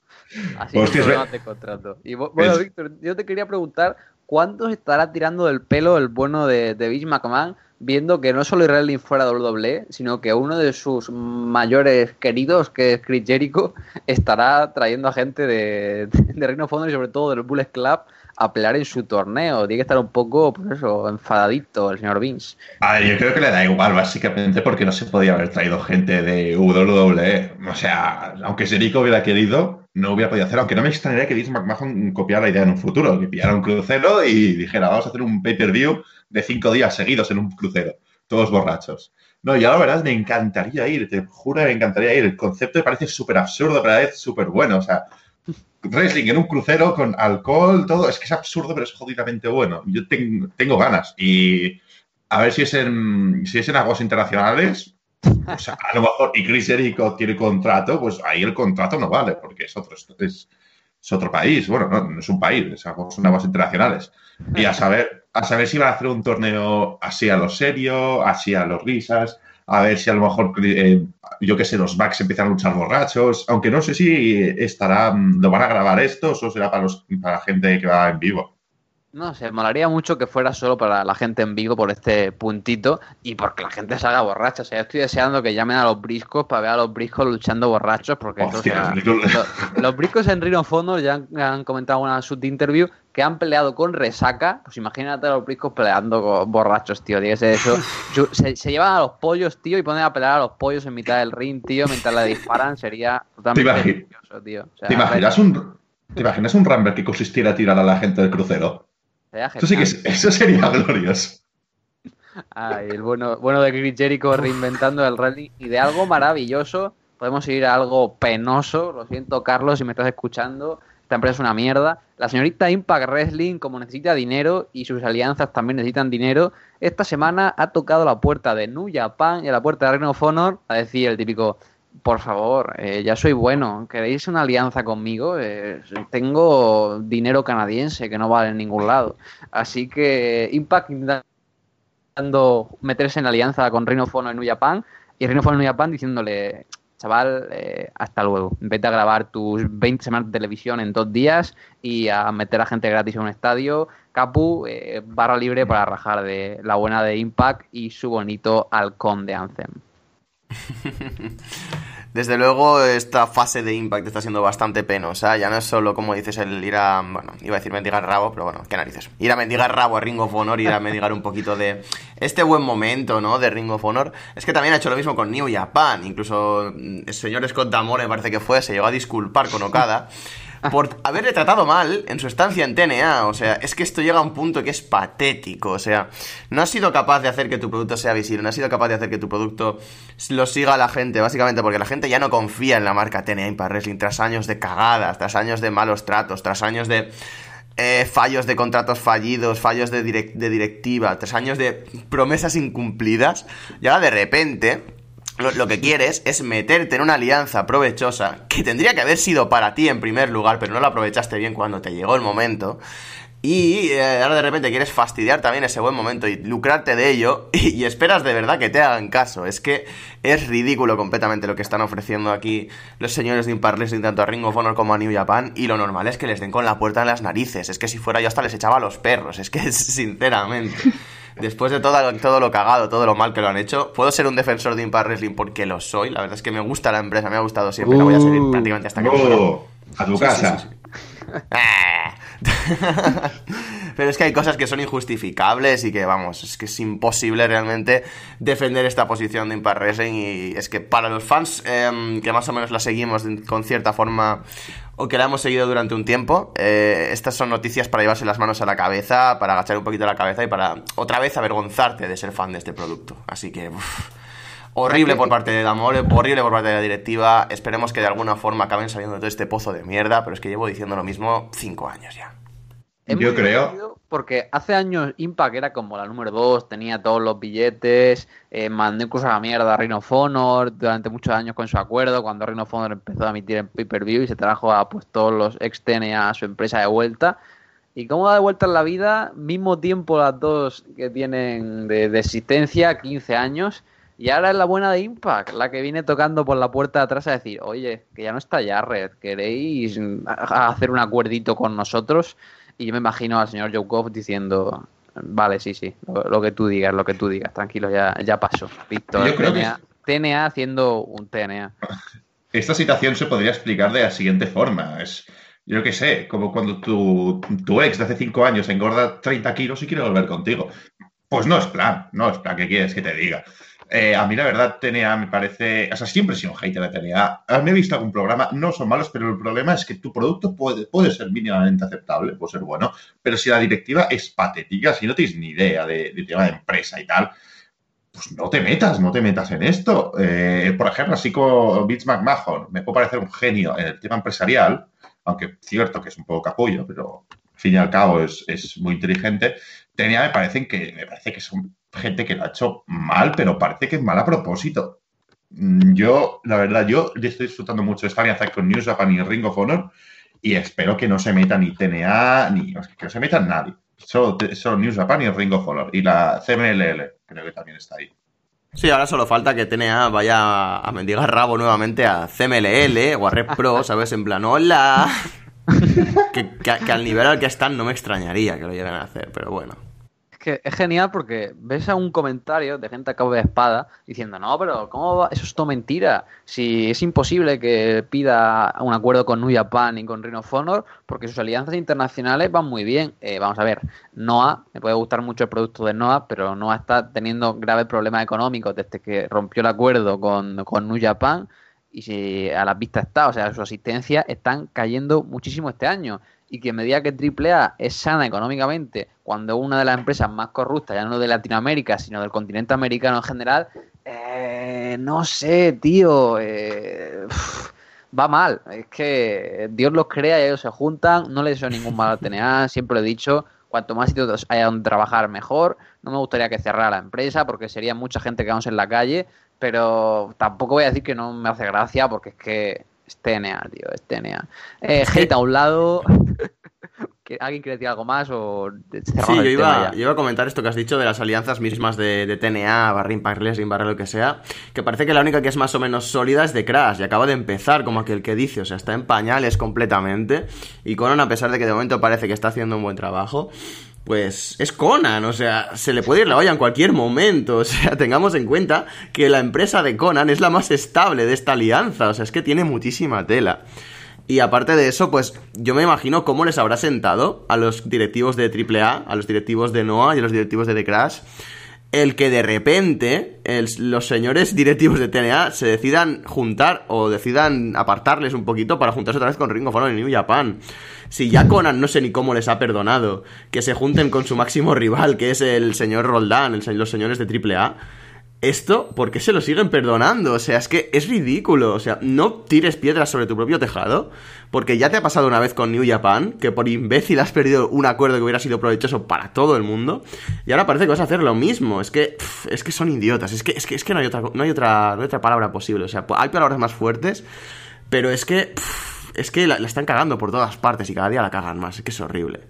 A: Así que no te contrato. Y bueno, Víctor, yo te quería preguntar, ¿cuánto estará tirando del pelo el bueno de, de Vince McMahon viendo que no solo Israel fuera WWE, sino que uno de sus mayores queridos, que es Chris Jericho, estará trayendo a gente de, Reino Fondo y sobre todo del Bullet Club a pelear en su torneo. Tiene que estar un poco, pues eso, enfadadito el señor Vince.
C: A ver, yo creo que le da igual, básicamente, porque no se podía haber traído gente de WWE. O sea, aunque Jericho hubiera querido, no hubiera podido hacer, aunque no me extrañaría que Vince McMahon copiara la idea en un futuro, que pillara un crucero y dijera, vamos a hacer un pay-per-view de cinco días seguidos en un crucero, todos borrachos. No, ya la verdad me encantaría ir, te juro me encantaría ir. El concepto me parece súper absurdo, pero a la vez súper bueno. O sea, wrestling en un crucero con alcohol, todo, es que es absurdo, pero es jodidamente bueno. Yo tengo, tengo ganas y a ver si es en, si es en aguas internacionales, o sea, a lo mejor, y Chris Jericho tiene contrato, pues ahí el contrato no vale, porque es otro, es, es otro país. Bueno, no, es un país, son aguas internacionales. Y a saber, a saber si van a hacer un torneo así a lo serio, así a los risas, a ver si a lo mejor, eh, yo qué sé, los backs empiezan a luchar borrachos, aunque no sé si estará, lo van a grabar estos o será para, los, para la gente que va en vivo.
A: No sé, molaría mucho que fuera solo para la gente en vivo por este puntito y porque la gente salga borracha. O sea, yo estoy deseando que llamen a los briscos para ver a los briscos luchando borrachos porque los, briscos en Rino Fondo ya han, comentado en una sub interview que han peleado con resaca. Pues imagínate a los briscos peleando con borrachos, tío. Dígase eso. Se, llevan a los pollos, tío, y ponen a pelear a los pollos en mitad del ring, tío, mientras le disparan. Sería
C: totalmente ¿Te, tío. ¿Te imaginas un... ¿Te imaginas un Rumble que consistiera en tirar a la gente del crucero? Eso sí que eso sería glorioso.
A: Ay, el bueno, bueno de Chris Jericho reinventando el rally y de algo maravilloso podemos ir a algo penoso. Lo siento, Carlos, si me estás escuchando. Esta empresa es una mierda. La señorita Impact Wrestling, como necesita dinero y sus alianzas también necesitan dinero, esta semana ha tocado la puerta de New Japan y la puerta de Reino of Honor a decir el típico por favor, eh, ya soy bueno. ¿Queréis una alianza conmigo? Eh, tengo dinero canadiense que no vale en ningún lado. Así que Impact intentando meterse en alianza con Reino Fono en New Japan y Reino Fono en New Japan diciéndole, chaval, eh, hasta luego. Vete a grabar tus 20 semanas de televisión en dos días y a meter a gente gratis en un estadio. Capu, barra libre para rajar de la buena de Impact y su bonito halcón de Anthem.
B: Desde luego, esta fase de Impact está siendo bastante penosa. Ya no es solo, como dices, el ir a. Bueno, iba a decir mendigar rabo, pero bueno, qué narices. Ir a mendigar rabo a Ring of Honor, ir a mendigar un poquito de este buen momento, ¿no? De Ring of Honor. Es que también ha hecho lo mismo con New Japan. Incluso mm, el señor Scott Damore, parece que fue, se llegó a disculpar con Okada por haberle tratado mal en su estancia en TNA. O sea, es que esto llega a un punto que es patético. O sea, no has sido capaz de hacer que tu producto sea visible, no has sido capaz de hacer que tu producto lo siga la gente, básicamente porque la gente ya no confía en la marca TNA Impact Wrestling tras años de cagadas, tras años de malos tratos, tras años de... Eh, fallos de contratos fallidos, fallos de, de directiva, tras años de promesas incumplidas, y ahora de repente lo, que quieres es meterte en una alianza provechosa que tendría que haber sido para ti en primer lugar, pero no la aprovechaste bien cuando te llegó el momento. Y eh, ahora de repente quieres fastidiar también ese buen momento y lucrarte de ello y, esperas de verdad que te hagan caso. Es que es ridículo completamente lo que están ofreciendo aquí los señores de Impact Wrestling, tanto a Ring of Honor como a New Japan. Y lo normal es que les den con la puerta en las narices. Es que si fuera yo hasta les echaba a los perros. Es que sinceramente después de todo, todo lo cagado, todo lo mal que lo han hecho, puedo ser un defensor de Impact Wrestling porque lo soy. La verdad es que me gusta la empresa, me ha gustado siempre, la voy a seguir uh, prácticamente hasta que
C: oh, A tu casa.
B: Pero es que hay cosas que son injustificables y que, vamos, es que es imposible realmente defender esta posición de Impact Wrestling. Y es que para los fans em, que más o menos la seguimos con cierta forma o que la hemos seguido durante un tiempo, eh, estas son noticias para llevarse las manos a la cabeza, para agachar un poquito la cabeza y para otra vez avergonzarte de ser fan de este producto. Así que. Horrible por parte de Damore, horrible por parte de la directiva. Esperemos que de alguna forma acaben saliendo de todo este pozo de mierda, pero es que llevo diciendo lo mismo cinco años ya.
C: Yo creo.
A: Porque hace años Impact era como la número 2, tenía todos los billetes, eh, mandó incluso a la mierda a Rhino Honor durante muchos años con su acuerdo, cuando Rhino Honor empezó a emitir en pay-per-view y se trajo a pues, todos los ex a su empresa de vuelta. Y cómo da de vuelta en la vida, mismo tiempo las dos que tienen de, de existencia, 15 años, y ahora es la buena de Impact, la que viene tocando por la puerta de atrás a decir, oye, que ya no está Jarrett, ¿queréis hacer un acuerdito con nosotros? Y yo me imagino al señor Joe diciendo, vale, sí, sí, lo, que tú digas, lo que tú digas, tranquilo, ya, ya pasó. Víctor, TNA, TNA haciendo un TNA.
C: Esta situación se podría explicar de la siguiente forma. Es, yo qué sé, como cuando tu, tu ex de hace cinco años engorda 30 kilos y quiere volver contigo. Pues no es plan, no es plan, ¿qué quieres que te diga? Eh, a mí la verdad TNA me parece, o sea, siempre he sido un hater de TNA. Me he visto algún programa, no son malos, pero el problema es que tu producto puede, puede ser mínimamente aceptable, puede ser bueno, pero si la directiva es patética, si no tienes ni idea de, tema de empresa y tal, pues no te metas, no te metas en esto. Eh, por ejemplo, así como Vince McMahon, me puede parecer un genio en el tema empresarial, aunque cierto que es un poco capullo, pero al fin y al cabo es, es muy inteligente. TNA me parece que me parece que son gente que lo ha hecho mal, pero parece que es mal a propósito. Mm, yo, la verdad, yo estoy disfrutando mucho de esta alianza con News Japan y Ring of Honor y espero que no se meta ni TNA, ni que no se meta nadie. Solo, solo News Japan y Ring of Honor. Y la CMLL, creo que también está ahí.
B: Sí, ahora solo falta que TNA vaya a mendigar rabo nuevamente a CMLL o a Red Pro, ¿sabes? En plan, hola. que, que, al nivel al que están no me extrañaría que lo lleguen a hacer, pero bueno
A: que es genial porque ves a un comentario de gente a cabo de espada diciendo, no, pero ¿cómo va? Eso es todo mentira. Si es imposible que pida un acuerdo con New Japan y con Ring of Honor porque sus alianzas internacionales van muy bien. Eh, vamos a ver, Noah, me puede gustar mucho el producto de Noah, pero Noah está teniendo graves problemas económicos desde que rompió el acuerdo con, con New Japan y si a las vistas está, o sea, su asistencia están cayendo muchísimo este año y que a medida que AAA es sana económicamente, cuando una de las empresas más corruptas, ya no de Latinoamérica, sino del continente americano en general, eh, no sé, tío, eh, va mal. Es que Dios los crea y ellos se juntan, no les deseo ningún mal al TNA, siempre lo he dicho, cuanto más sitios haya donde trabajar, mejor. No me gustaría que cerrara la empresa porque sería mucha gente que vamos en la calle, pero tampoco voy a decir que no me hace gracia porque es que es TNA, tío, es TNA. Eh, hate a un lado. ¿Alguien quiere decir algo más o
B: Sí, yo iba, yo iba, a comentar esto que has dicho de las alianzas mismas de, de TNA, barra Impact Wrestling, barra lo que sea, que parece que la única que es más o menos sólida es de Crash y acaba de empezar, como aquel que dice, o sea, está en pañales completamente y Conan, a pesar de que de momento parece que está haciendo un buen trabajo, pues es Conan, o sea, se le puede ir la olla en cualquier momento, o sea, tengamos en cuenta que la empresa de Conan es la más estable de esta alianza, o sea, es que tiene muchísima tela. Y aparte de eso, pues yo me imagino cómo les habrá sentado a los directivos de AAA, a los directivos de Noah y a los directivos de The Crash, el que de repente los señores directivos de TNA se decidan juntar o decidan apartarles un poquito para juntarse otra vez con Ring of Honor en New Japan. Si ya Conan no sé ni cómo les ha perdonado que se junten con su máximo rival, que es el señor Roldán, los señores de AAA, esto, ¿por qué se lo siguen perdonando? O sea, es que es ridículo. O sea, no tires piedras sobre tu propio tejado, porque ya te ha pasado una vez con New Japan, que por imbécil has perdido un acuerdo que hubiera sido provechoso para todo el mundo, y ahora parece que vas a hacer lo mismo. Es que, es que son idiotas. Es que, es que, es que no, hay otra, no, hay otra, no hay otra palabra posible. O sea, hay palabras más fuertes, pero es que, es que la, están cagando por todas partes y cada día la cagan más. Es que es horrible.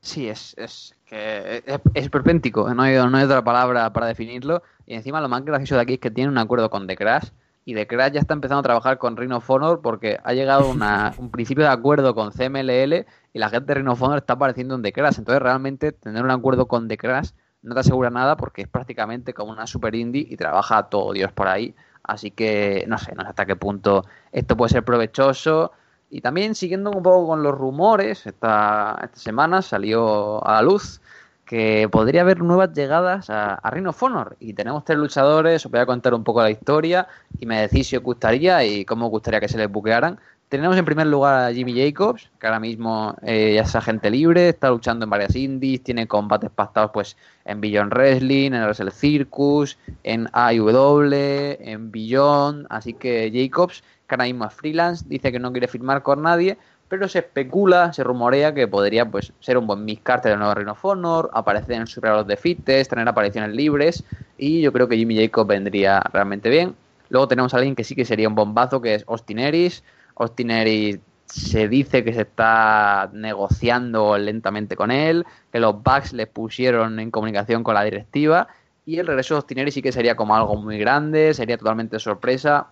A: Sí, es, es que es, es perpéntico, no hay, no hay otra palabra para definirlo. Y encima lo más gracioso de aquí es que tiene un acuerdo con The Crash y The Crash ya está empezando a trabajar con Ring of Honor porque ha llegado una, un principio de acuerdo con CMLL y la gente de Ring of Honor está apareciendo en The Crash. Entonces realmente tener un acuerdo con The Crash no te asegura nada porque es prácticamente como una super indie y trabaja todo Dios por ahí. Así que no sé, no sé hasta qué punto esto puede ser provechoso. Y también siguiendo un poco con los rumores, esta, esta semana salió a la luz que podría haber nuevas llegadas a, a Ring of Honor. Y tenemos tres luchadores, os voy a contar un poco la historia y me decís si os gustaría y cómo os gustaría que se les buquearan. Tenemos en primer lugar a Jimmy Jacobs, que ahora mismo eh, ya es agente libre, está luchando en varias indies, tiene combates pactados pues en Beyond Wrestling, en Wrestle Circus, en AEW, en Beyond, así que Jacobs, que ahora mismo es freelance, dice que no quiere firmar con nadie, pero se especula, se rumorea que podría pues ser un buen Miss Carter del nuevo Reino of Honor, aparecer en Super los de Fites, tener apariciones libres y yo creo que Jimmy Jacob vendría realmente bien. Luego tenemos a alguien que sí que sería un bombazo, que es Austin Eris. Austin Eris se dice que se está negociando lentamente con él, que los Bucks le pusieron en comunicación con la directiva y el regreso de Austin Eris sí que sería como algo muy grande, sería totalmente sorpresa.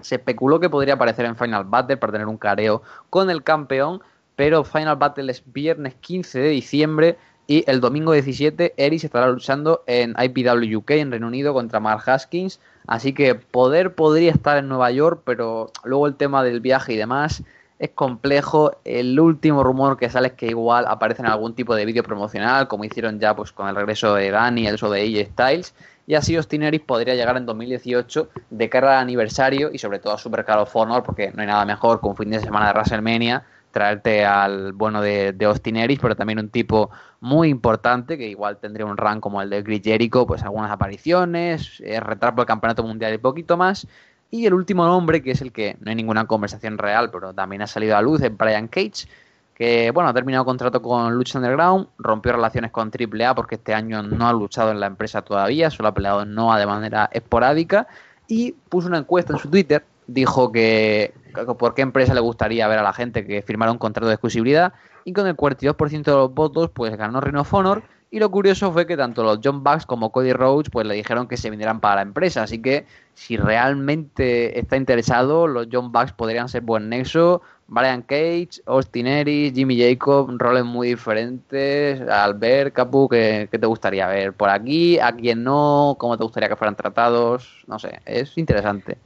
A: Se especuló que podría aparecer en Final Battle para tener un careo con el campeón, pero Final Battle es viernes 15 de diciembre y el domingo 17 Eris estará luchando en IPW UK en Reino Unido contra Mark Haskins. Así que poder podría estar en Nueva York, pero luego el tema del viaje y demás es complejo. El último rumor que sale es que igual aparece en algún tipo de vídeo promocional, como hicieron ya pues con el regreso de Dani, el de AJ Styles y así Austin podría llegar en 2018 de cara al aniversario y sobre todo a Super Call of Honor porque no hay nada mejor que un fin de semana de WrestleMania traerte al bueno de, de Austin pero también un tipo muy importante que igual tendría un rank como el de Chris pues algunas apariciones, eh, retrapo el campeonato mundial y poquito más. Y el último nombre, que es el que no hay ninguna conversación real, pero también ha salido a luz, es Brian Cage, que bueno, ha terminado contrato con Lucha Underground, rompió relaciones con AAA porque este año no ha luchado en la empresa todavía, solo ha peleado en NOA de manera esporádica y puso una encuesta en su Twitter, dijo que por qué empresa le gustaría ver a la gente que firmara un contrato de exclusividad y con el 42% de los votos pues ganó Rhino of Honor y lo curioso fue que tanto los John Bucks como Cody Rhodes pues le dijeron que se vinieran para la empresa, así que si realmente está interesado, los John Bucks podrían ser buen nexo Brian Cage, Austin Aries, Jimmy Jacob, roles muy diferentes. Albert, Capu, ¿qué, te gustaría ver por aquí? ¿A quién no? ¿Cómo te gustaría que fueran tratados? No sé, es interesante.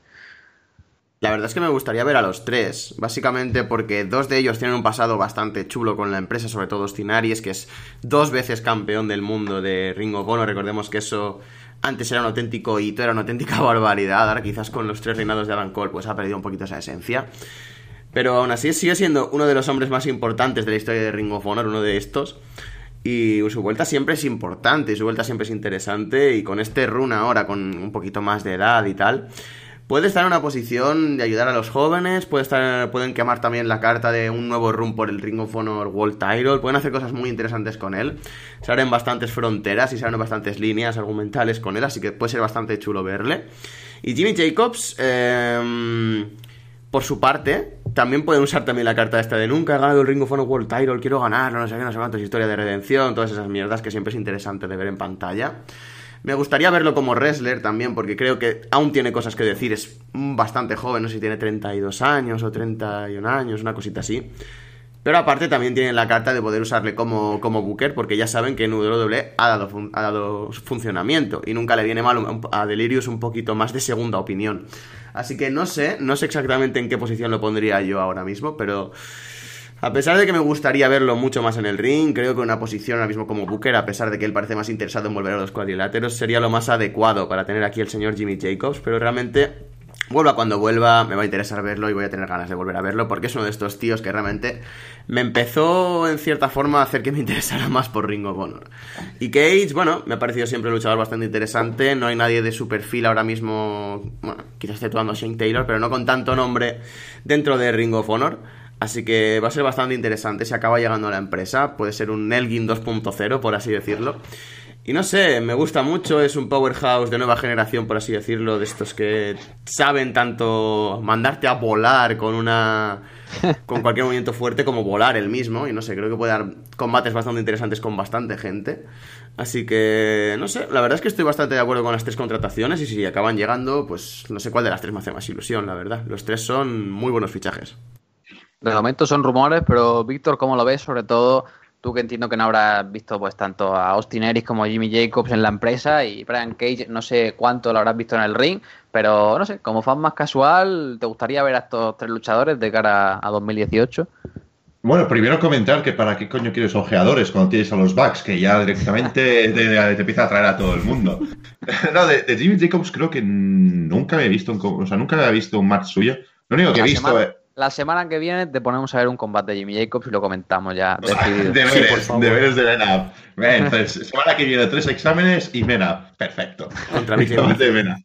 B: La verdad es que me gustaría ver a los tres, básicamente porque dos de ellos tienen un pasado bastante chulo con la empresa, sobre todo Austin Aries, que es dos veces campeón del mundo de Ring of Honor. Recordemos que eso antes era un auténtico hito, era una auténtica barbaridad. Ahora quizás con los tres reinados de Adam Cole pues ha perdido un poquito esa esencia. Pero aún así sigue siendo uno de los hombres más importantes de la historia de Ring of Honor, uno de estos. Y su vuelta siempre es importante, su vuelta siempre es interesante. Y con este run ahora, con un poquito más de edad y tal, puede estar en una posición de ayudar a los jóvenes, pueden quemar también la carta de un nuevo run por el Ring of Honor World Title, pueden hacer cosas muy interesantes con él. Se abren bastantes fronteras y se abren bastantes líneas argumentales con él, así que puede ser bastante chulo verle. Y Jimmy Jacobs, eh, por su parte, también pueden usar también la carta esta de nunca he ganado el Ring of Honor World Title, quiero ganarlo, no sé qué, no sé cuántos, historia de redención, todas esas mierdas que siempre es interesante de ver en pantalla. Me gustaría verlo como wrestler también, porque creo que aún tiene cosas que decir, es bastante joven, no sé si tiene 32 años o 31 años, una cosita así. Pero aparte también tienen la carta de poder usarle como, como Booker, porque ya saben que en WWE ha dado, ha dado funcionamiento y nunca le viene mal a Delirious un poquito más de segunda opinión. Así que no sé, no sé exactamente en qué posición lo pondría yo ahora mismo, pero a pesar de que me gustaría verlo mucho más en el ring, creo que una posición ahora mismo como Booker, a pesar de que él parece más interesado en volver a los cuadriláteros, sería lo más adecuado para tener aquí el señor Jimmy Jacobs, pero realmente vuelva cuando vuelva, me va a interesar verlo y voy a tener ganas de volver a verlo porque es uno de estos tíos que realmente me empezó en cierta forma a hacer que me interesara más por Ring of Honor. Y Cage, bueno, me ha parecido siempre un luchador bastante interesante, no hay nadie de su perfil ahora mismo, bueno, quizás tomando a Shane Taylor, pero no con tanto nombre dentro de Ring of Honor. Así que va a ser bastante interesante si acaba llegando a la empresa. Puede ser un Nelgin 2.0, por así decirlo. Y no sé, me gusta mucho, es un powerhouse de nueva generación, por así decirlo, de estos que saben tanto mandarte a volar con una con cualquier movimiento fuerte como volar el mismo y no sé, creo que puede dar combates bastante interesantes con bastante gente. Así que no sé, la verdad es que estoy bastante de acuerdo con las tres contrataciones y si acaban llegando, pues no sé cuál de las tres me hace más ilusión, la verdad. Los tres son muy buenos fichajes.
A: De momento son rumores, pero Víctor, ¿cómo lo ves? Sobre todo Tú que entiendo que no habrás visto pues tanto a Austin Aries como a Jimmy Jacobs en la empresa y Brian Cage, no sé cuánto lo habrás visto en el ring, pero no sé, como fan más casual, ¿te gustaría ver a estos tres luchadores de cara a 2018?
C: Bueno, primero comentar que para qué coño quieres ojeadores cuando tienes a los Bucks, que ya directamente te, empieza a traer a todo el mundo. no, de, Jimmy Jacobs creo que nunca me he visto, un, o sea, nunca había visto un match suyo. Lo único que he visto
A: la semana que viene te ponemos a ver un combate de Jimmy Jacobs y lo comentamos ya.
C: Decidido. Deberes, deberes de Mena. Entonces, semana que viene tres exámenes y Mena. Perfecto. Contra mi de Mena.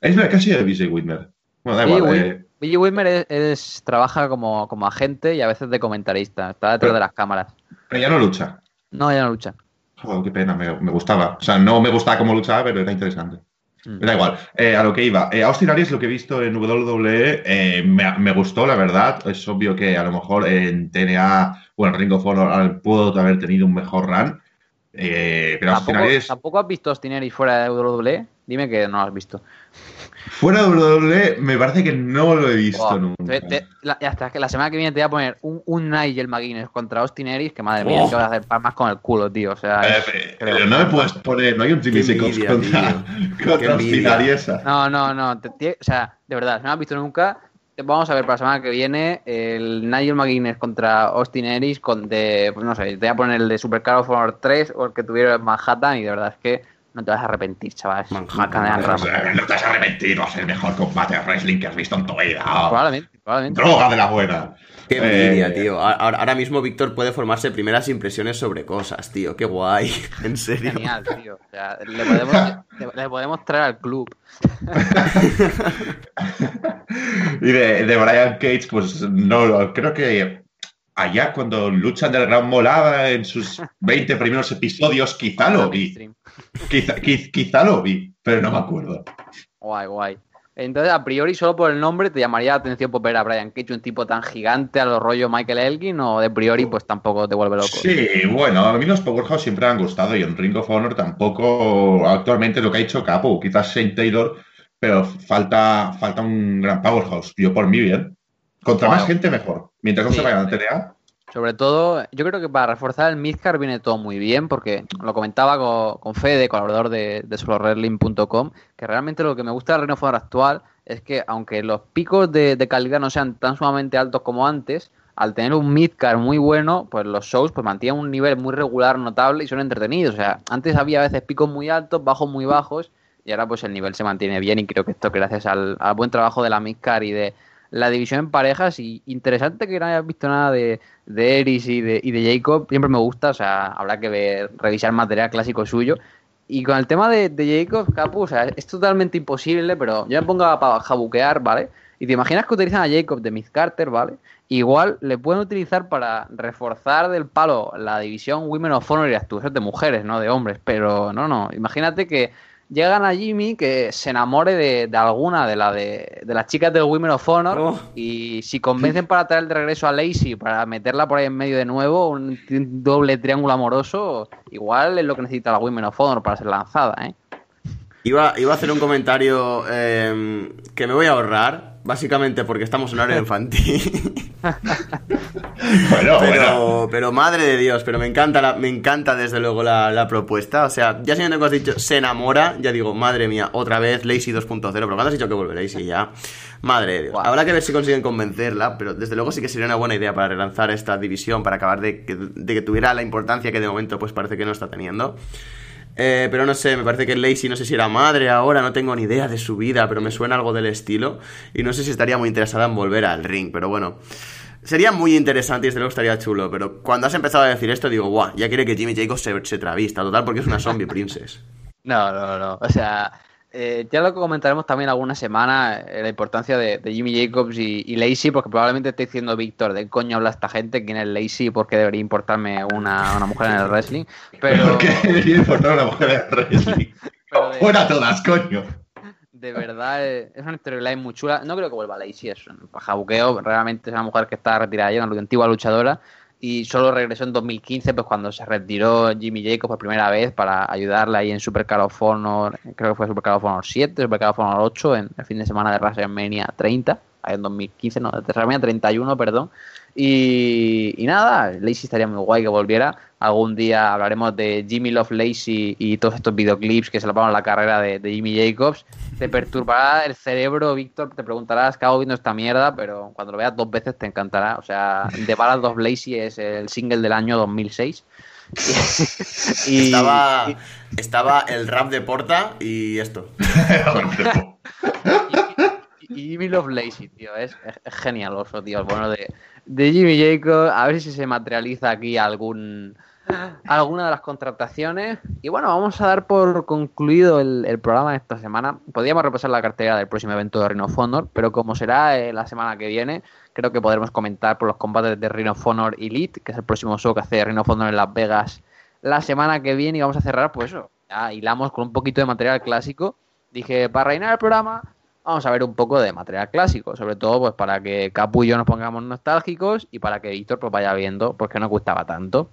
C: Es casi de BJ Whitmer. Bueno, da igual.
A: Eh. Whitmer es, trabaja como, como, agente y a veces de comentarista. Está detrás de las cámaras.
C: Pero ya no lucha.
A: No, ya no lucha.
C: Joder, qué pena, me, me, gustaba. O sea, no me gustaba cómo luchaba, pero era interesante. Mm. Da igual, eh, a lo que iba. Eh, Austin Aries, lo que he visto en WWE, eh, me, gustó, la verdad. Es obvio que a lo mejor en TNA, bueno, Ring of Honor pudo haber tenido un mejor run. pero
A: ¿Tampoco, Austin Aries... ¿Tampoco has visto Austin Aries fuera de WWE? Dime que no lo has visto.
C: Fuera de WWE, me parece que no lo he visto nunca.
A: hasta que la semana que viene te voy a poner un, un Nigel McGuinness contra Austin Aries, que madre mía, oh. que vas a hacer palmas con el culo, tío. O sea,
C: eh, pero no me puedes poner, no hay un Jimmy Jacobs contra, contra Austin Aries.
A: No, no, no. o sea, de verdad, si no lo has visto nunca, vamos a ver para la semana que viene el Nigel McGuinness contra Austin Aries con de, pues no sé, te voy a poner el de Super Car of 3 o el que tuvieron en Manhattan y de verdad es que no te vas a arrepentir, chaval.
C: Manhattan no, no, te vas a arrepentir, va a ser el mejor combate de wrestling que has visto en tu vida.
A: Probablemente, probablemente.
C: Droga de la buena.
B: Qué envidia, eh, tío. Ahora, mismo Víctor puede formarse primeras impresiones sobre cosas, tío. Qué guay. En serio.
A: Genial, tío. O sea, le podemos, le, podemos traer al club.
C: y de, de Brian Cage, pues no, creo que allá cuando luchan del Gran Molada en sus 20 primeros episodios, quizá lo vi. Quizá, quizá, lo vi, pero no me acuerdo.
A: Guay, guay. Entonces, a priori, solo por el nombre, ¿te llamaría la atención por ver a Brian Cage, un tipo tan gigante a los rollos Michael Elgin? ¿O de priori, pues tampoco te vuelve loco?
C: Sí, bueno, a mí los Powerhouse siempre han gustado y en Ring of Honor tampoco. Actualmente lo que ha hecho Capo, quizás Shane Taylor, pero falta, falta un gran Powerhouse. Yo por mí bien. Contra más gente, mejor. Mientras no se vayan a TNA.
A: Sobre todo, yo creo que para reforzar el Midcar viene todo muy bien, porque lo comentaba con, Fede, colaborador de, de que realmente lo que me gusta del Reino Fodor actual es que, aunque los picos de, calidad no sean tan sumamente altos como antes, al tener un midcar muy bueno, pues los shows pues mantienen un nivel muy regular, notable y son entretenidos. O sea, antes había a veces picos muy altos, bajos muy bajos, y ahora pues el nivel se mantiene bien y creo que esto gracias al, al buen trabajo de la midcar y de la división en parejas y interesante que no hayas visto nada de, de Eris y de, y de Jacob, siempre me gusta, o sea, habrá que ver, revisar material clásico suyo. Y con el tema de, de Jacob, Capu, o sea, es totalmente imposible, pero yo me pongo a jabuquear, ¿vale? Y te imaginas que utilizan a Jacob de Miss Carter, ¿vale? Igual le pueden utilizar para reforzar del palo la división Women of Honor y actuaciones de mujeres, no de hombres. Pero no, no. Imagínate que llegan a Jimmy que se enamore de, alguna de, la de, las chicas del Women of Honor oh. y si convencen para traer de regreso a Lacey para meterla por ahí en medio de nuevo, un, doble triángulo amoroso, igual es lo que necesita la Women of Honor para ser lanzada, ¿eh?
D: Iba, iba a hacer un comentario eh, que me voy a ahorrar, básicamente porque estamos en área infantil. bueno, pero, pero madre de Dios, pero me encanta, la, me encanta desde luego la, propuesta. O sea, ya siendo que has dicho se enamora, ya digo, madre mía, otra vez Lazy 2.0. Pero cuando has dicho que vuelve Lazy ya, madre de Dios. Habrá que ver si consiguen convencerla, pero desde luego sí que sería una buena idea para relanzar esta división, para acabar de que, de que tuviera la importancia que de momento pues parece que no está teniendo. Eh, pero no sé, me parece que Lacey no sé si era madre ahora, no tengo ni idea de su vida, pero me suena algo del estilo. Y no sé si estaría muy interesada en volver al ring, pero bueno. Sería muy interesante y desde luego estaría chulo, pero cuando has empezado a decir esto digo, guau, ya quiere que Jimmy Jacobs se, se travista, total, porque es una zombie princess.
A: No, no, no, o sea, eh, ya lo que comentaremos también alguna semana, eh, la importancia de, Jimmy Jacobs y, y, Lacey, porque probablemente esté diciendo Víctor, ¿de coño habla esta gente? ¿Quién es Lacey? ¿Por qué debería importarme una, una mujer en el wrestling?
C: Pero... ¿Por qué debería importar una mujer en el wrestling? Fuera todas, coño.
A: De verdad, eh, es una storyline muy chula. No creo que vuelva Lacey, es un jabuqueo. Realmente es una mujer que está retirada ya, una antigua luchadora y solo regresó en 2015 pues cuando se retiró Jimmy Jacobs por primera vez para ayudarle ahí en Super creo que fue Super of Honor 7, Super of Honor 8 en el fin de semana de WrestleMania 30, en 2015, no, de WrestleMania 31, perdón, y, nada, Lacey estaría muy guay que volviera. Algún día hablaremos de Jimmy Love Lacey y todos estos videoclips que se la carrera de, Jimmy Jacobs. Te perturbará el cerebro, Víctor. Te preguntarás qué hago viendo esta mierda, pero cuando lo veas dos veces te encantará. O sea, The Ballad of Lacey es el single del año 2006.
D: y, estaba, estaba el rap de Porta y esto.
A: y, Jimmy Love Lacey, tío, es, es, genialoso, tío. Bueno, de, de Jimmy Jacob, a ver si se materializa aquí algún alguna de las contrataciones. Y bueno, vamos a dar por concluido el, programa de esta semana. Podríamos repasar la cartera del próximo evento de Rhino of pero como será eh, la semana que viene, creo que podremos comentar por los combates de Rhino of Honor Elite, que es el próximo show que hace Rhino of en Las Vegas la semana que viene. Y vamos a cerrar, pues eso, ya hilamos con un poquito de material clásico. Dije, para reinar el programa, vamos a ver un poco de material clásico, sobre todo pues para que Capu y yo nos pongamos nostálgicos y para que Víctor pues vaya viendo por qué nos gustaba tanto.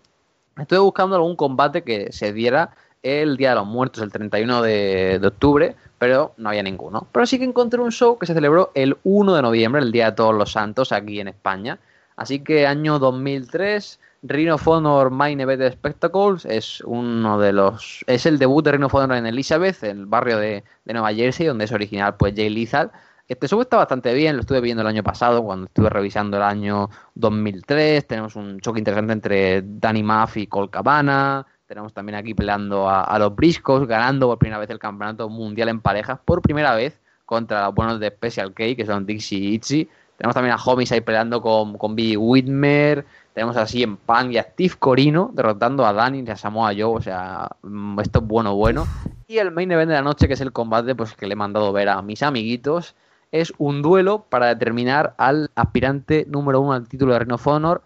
A: Estoy buscando algún combate que se diera el Día de los Muertos, el 31 de, de, octubre, pero no había ninguno. Pero sí que encontré un show que se celebró el 1 de noviembre, el Día de Todos los Santos, aquí en España. Así que año 2003, Rhino of Honor Main Event Spectacles es uno de los es el debut de Rhino of Honor en Elizabeth, el barrio de, Nueva Jersey, donde es original pues Jay Lethal. Este show está bastante bien, lo estuve viendo el año pasado cuando estuve revisando el año 2003. Tenemos un choque interesante entre Danny Muff y Cole Cabana. Tenemos también aquí peleando a, los Briscos, ganando por primera vez el campeonato mundial en parejas, por primera vez contra los buenos de Special K, que son Dixie y Itzy. Tenemos también a Homies ahí peleando con, con Billy Whitmer. Tenemos así en Punk y a Steve Corino derrotando a Dani y a Samoa Joe. O sea, mm, esto es bueno, bueno. Y el main event de la noche, que es el combate pues, que le he mandado ver a mis amiguitos, es un duelo para determinar al aspirante número uno al título de Reino of Honor,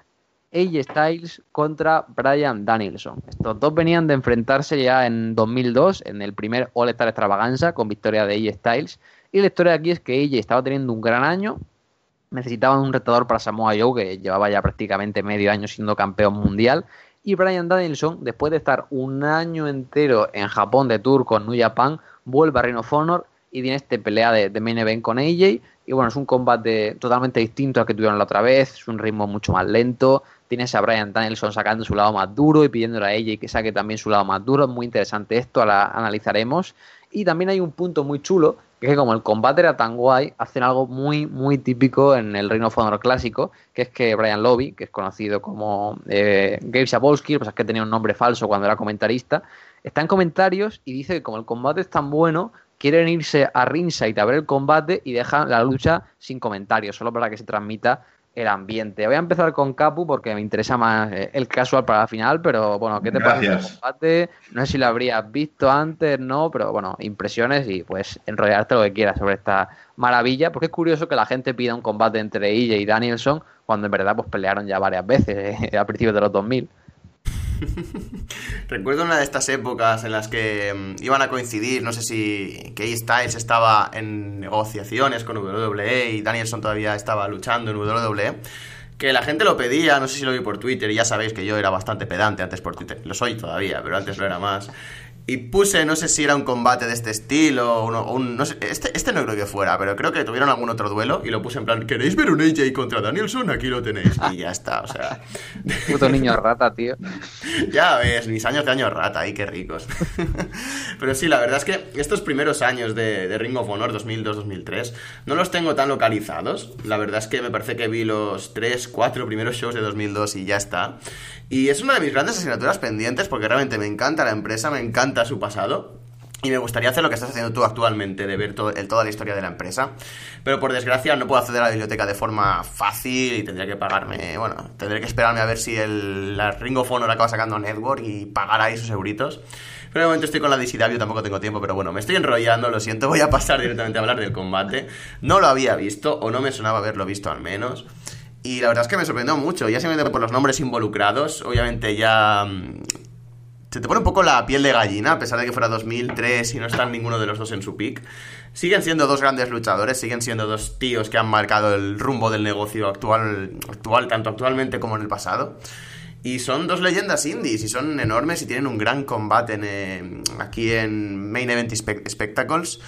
A: AJ Styles contra Brian Danielson. Estos dos venían de enfrentarse ya en 2002 en el primer All Star Extravaganza con victoria de AJ Styles. Y la historia aquí es que AJ estaba teniendo un gran año, necesitaban un retador para Samoa Joe, que llevaba ya prácticamente medio año siendo campeón mundial. Y Brian Danielson, después de estar un año entero en Japón de tour con New Japan, vuelve a Ring of Honor y tiene este pelea de, de main event con AJ. Y bueno, es un combate totalmente distinto al que tuvieron la otra vez, es un ritmo mucho más lento. Tienes a Brian Danielson sacando su lado más duro y pidiéndole a AJ que saque también su lado más duro. Es muy interesante esto, la analizaremos. Y también hay un punto muy chulo que como el combate era tan guay, hacen algo muy, muy típico en el Reino of Honor clásico, que es que Brian Lobby, que es conocido como eh, Gabe Sapolsky, pues es que tenía un nombre falso cuando era comentarista, está en comentarios y dice que como el combate es tan bueno, quieren irse a ringside a ver el combate y dejan la lucha sin comentarios, solo para que se transmita el ambiente. Voy a empezar con Capu porque me interesa más eh, el casual para la final, pero bueno, ¿qué te parece el combate? No sé si lo habrías visto antes, no, pero bueno, impresiones y pues enrollarte lo que quieras sobre esta maravilla, porque es curioso que la gente pida un combate entre ella y Danielson cuando en verdad pues pelearon ya varias veces eh, a principios de los 2000.
B: Recuerdo una de estas épocas en las que mm, iban a coincidir, no sé si Key Styles estaba en negociaciones con WWE y Danielson todavía estaba luchando en WWE, que la gente lo pedía, no sé si lo vi por Twitter, y ya sabéis que yo era bastante pedante antes por Twitter, lo soy todavía, pero antes lo era más. Y puse, no sé si era un combate de este estilo, o un, no sé, este, este no creo que fuera, pero creo que tuvieron algún otro duelo y lo puse en plan, ¿queréis ver un AJ contra Danielson? Aquí lo tenéis. Y ya está, o sea...
A: Puto niño rata, tío.
B: ya ves, mis años de año rata, ay, qué ricos. pero sí, la verdad es que estos primeros años de, de Ring of Honor 2002-2003 no los tengo tan localizados. La verdad es que me parece que vi los 3, 4 primeros shows de 2002 y ya está. Y es una de mis grandes asignaturas pendientes porque realmente me encanta la empresa, me encanta su pasado. Y me gustaría hacer lo que estás haciendo tú actualmente, de ver todo, el, toda la historia de la empresa. Pero por desgracia no puedo acceder a la biblioteca de forma fácil y tendría que pagarme, bueno, tendré que esperarme a ver si el, la Ring of Honor acaba sacando Network y pagar ahí sus euritos. Pero de momento estoy con la DCW, tampoco tengo tiempo, pero bueno, me estoy enrollando, lo siento, voy a pasar directamente a hablar del combate. No lo había visto, o no me sonaba haberlo visto al menos. Y la verdad es que me sorprendió mucho, ya simplemente por los nombres involucrados, obviamente ya... Se te pone un poco la piel de gallina, a pesar de que fuera 2003 y no están ninguno de los dos en su pick. Siguen siendo dos grandes luchadores, siguen siendo dos tíos que han marcado el rumbo del negocio actual, actual tanto actualmente como en el pasado. Y son dos leyendas indies y son enormes y tienen un gran combate en, eh, aquí en Main Event Spectacles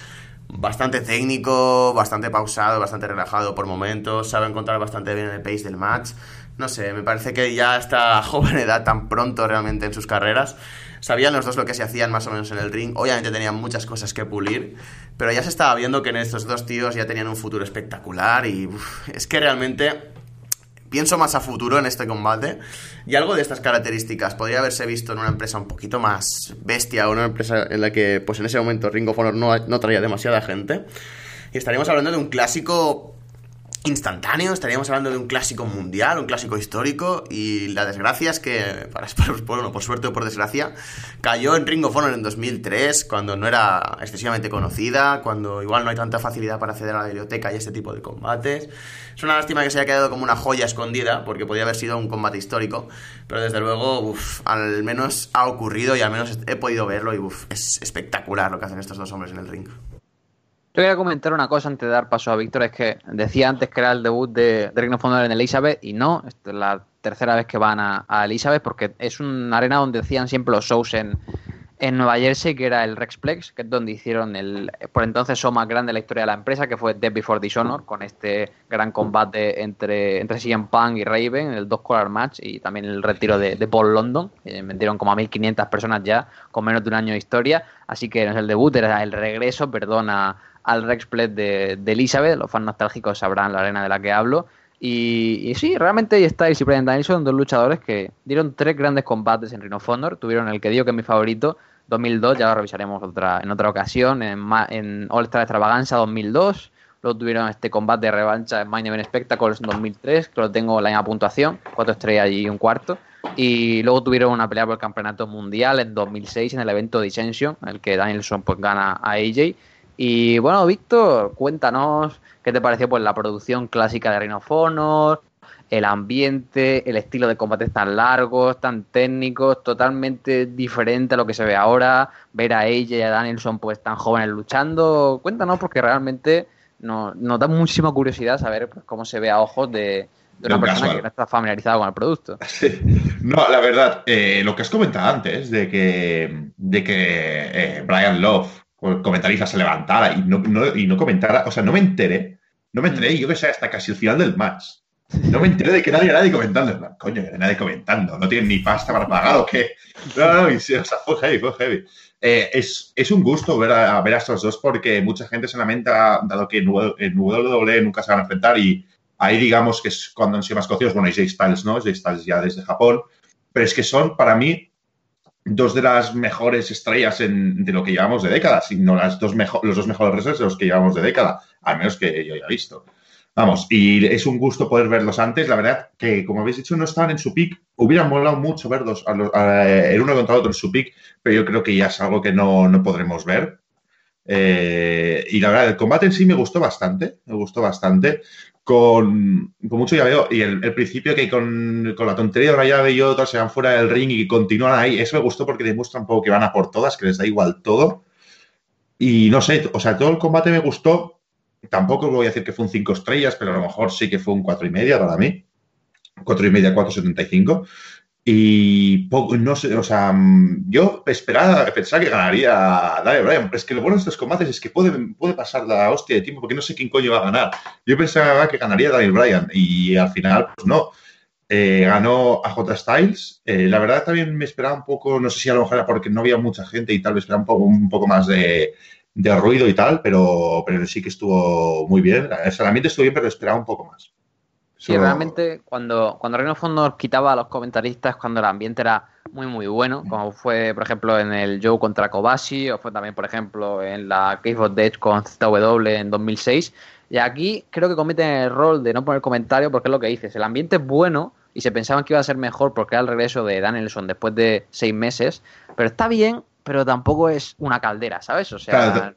B: bastante técnico, bastante pausado, bastante relajado por momentos, sabe encontrar bastante bien el pace del match. No sé, me parece que ya esta joven edad, tan pronto realmente en sus carreras, sabían los dos lo que se hacían más o menos en el ring. Obviamente tenían muchas cosas que pulir, pero ya se estaba viendo que en estos dos tíos ya tenían un futuro espectacular y es que realmente pienso más a futuro en este combate. Y algo de estas características podría haberse visto en una empresa un poquito más bestia o una empresa en la que, pues en ese momento, Ring of Honor no, no traía demasiada gente. Y estaríamos hablando de un clásico instantáneo, estaríamos hablando de un clásico mundial, un clásico histórico, y la desgracia es que, para, bueno, por suerte o por desgracia, cayó en Ring of Honor en 2003, cuando no era excesivamente conocida, cuando igual no hay tanta facilidad para acceder a la biblioteca y este tipo de combates. Es una lástima que se haya quedado como una joya escondida, porque podría haber sido un combate histórico, pero desde luego, al menos ha ocurrido y al menos he podido verlo y es espectacular lo que hacen estos dos hombres en el ring.
A: Yo quería comentar una cosa antes de dar paso a Víctor, es que decía antes que era el debut de, de Reino en Elizabeth y no, es la tercera vez que van a, Elizabeth porque es una arena donde hacían siempre los shows en, en Nueva Jersey, que era el Rexplex, que es donde hicieron el por entonces show más grande de la historia de la empresa, que fue Death Before Dishonor, con este gran combate entre, entre CM Punk y Raven, el dos collar match y también el retiro de, Paul London. que vendieron como a 1500 personas ya, con menos de un año de historia. Así que no es el debut, era el regreso, perdona al Rexplet de, de, Elizabeth. Los fans nostálgicos sabrán la arena de la que hablo. Y, sí, realmente ahí está y Brian Danielson, dos luchadores que dieron tres grandes combates en Rhino Honor. Tuvieron el que digo que es mi favorito, 2002, ya lo revisaremos otra, en otra ocasión, en, All Star Extravaganza 2002. Luego tuvieron este combate de revancha en Main Event Spectacles en 2003, que lo tengo en la misma puntuación, cuatro estrellas y un cuarto. Y luego tuvieron una pelea por el campeonato mundial en 2006 en el evento Dissension, en el que Danielson pues, gana a AJ. Y bueno, Víctor, cuéntanos qué te pareció pues la producción clásica de Reino el ambiente, el estilo de combate tan largos, tan técnicos, totalmente diferente a lo que se ve ahora, ver a ella y a Danielson pues tan jóvenes luchando. Cuéntanos porque realmente nos, da muchísima curiosidad saber pues, cómo se ve a ojos de, una persona que no está familiarizada con el producto.
C: No, la verdad, eh, lo que has comentado antes de que, de que eh, Brian Love comentarista se levantara y no, y no comentara, o sea, no me enteré, no me enteré, yo que sé, hasta casi el final del match. No me enteré de que nadie, nadie comentando. Coño, que nadie comentando. No tienen ni pasta para pagar o qué. No, no, y, o sea, fue heavy, fue heavy. Eh, es, es, un gusto ver a, ver a estos dos porque mucha gente se lamenta, dado que en WWE nunca se van a enfrentar y ahí digamos que es cuando han sido más conocidos, bueno, y Jay Styles, ¿no? Jay Styles ya desde Japón, pero es que son para mí dos de las mejores estrellas de lo que llevamos de década, sino las dos los dos mejores wrestlers de los que llevamos de década, al menos que yo haya visto. Vamos, y es un gusto poder verlos antes. La verdad que, como habéis dicho, no estaban en su pick. Hubiera molado mucho verlos el uno contra el otro en su pick, pero yo creo que ya es algo que no, podremos ver. Eh, y la verdad, el combate en sí me gustó bastante, me gustó bastante. Con, mucho ya veo, y el, principio que con, la tontería de una llave y otra se van fuera del ring y continúan ahí, eso me gustó porque demuestra un poco que van a por todas, que les da igual todo. Y no sé, o sea, todo el combate me gustó, Tampoco voy a decir que fue un 5 estrellas, pero a lo mejor sí que fue un 4 y media para mí. 4 y media, 4.75. Y poco, no sé, o sea, yo esperaba, pensaba que ganaría Daniel Bryan. Pero es que lo bueno de estos combates es que puede, puede pasar la hostia de tiempo porque no sé quién coño va a ganar. Yo pensaba que ganaría Daniel Bryan y al final, pues no. Eh, ganó a J Styles. Eh, la verdad también me esperaba un poco, no sé si a lo mejor era porque no había mucha gente y tal vez esperaba un poco, un poco más de, de ruido y tal, pero, pero sí que estuvo muy bien. El ambiente estuvo bien, pero esperaba un poco más.
A: Sí, realmente cuando, cuando Reino Fondo quitaba a los comentaristas cuando el ambiente era muy muy bueno, como fue por ejemplo en el Joe contra Kobashi o fue también por ejemplo en la Cave of Death con ZW en 2006. Y aquí creo que cometen el rol de no poner comentario porque es lo que dices, el ambiente es bueno y se pensaban que iba a ser mejor porque era el regreso de Danielson después de seis meses, pero está bien pero tampoco es una caldera, ¿sabes? O sea.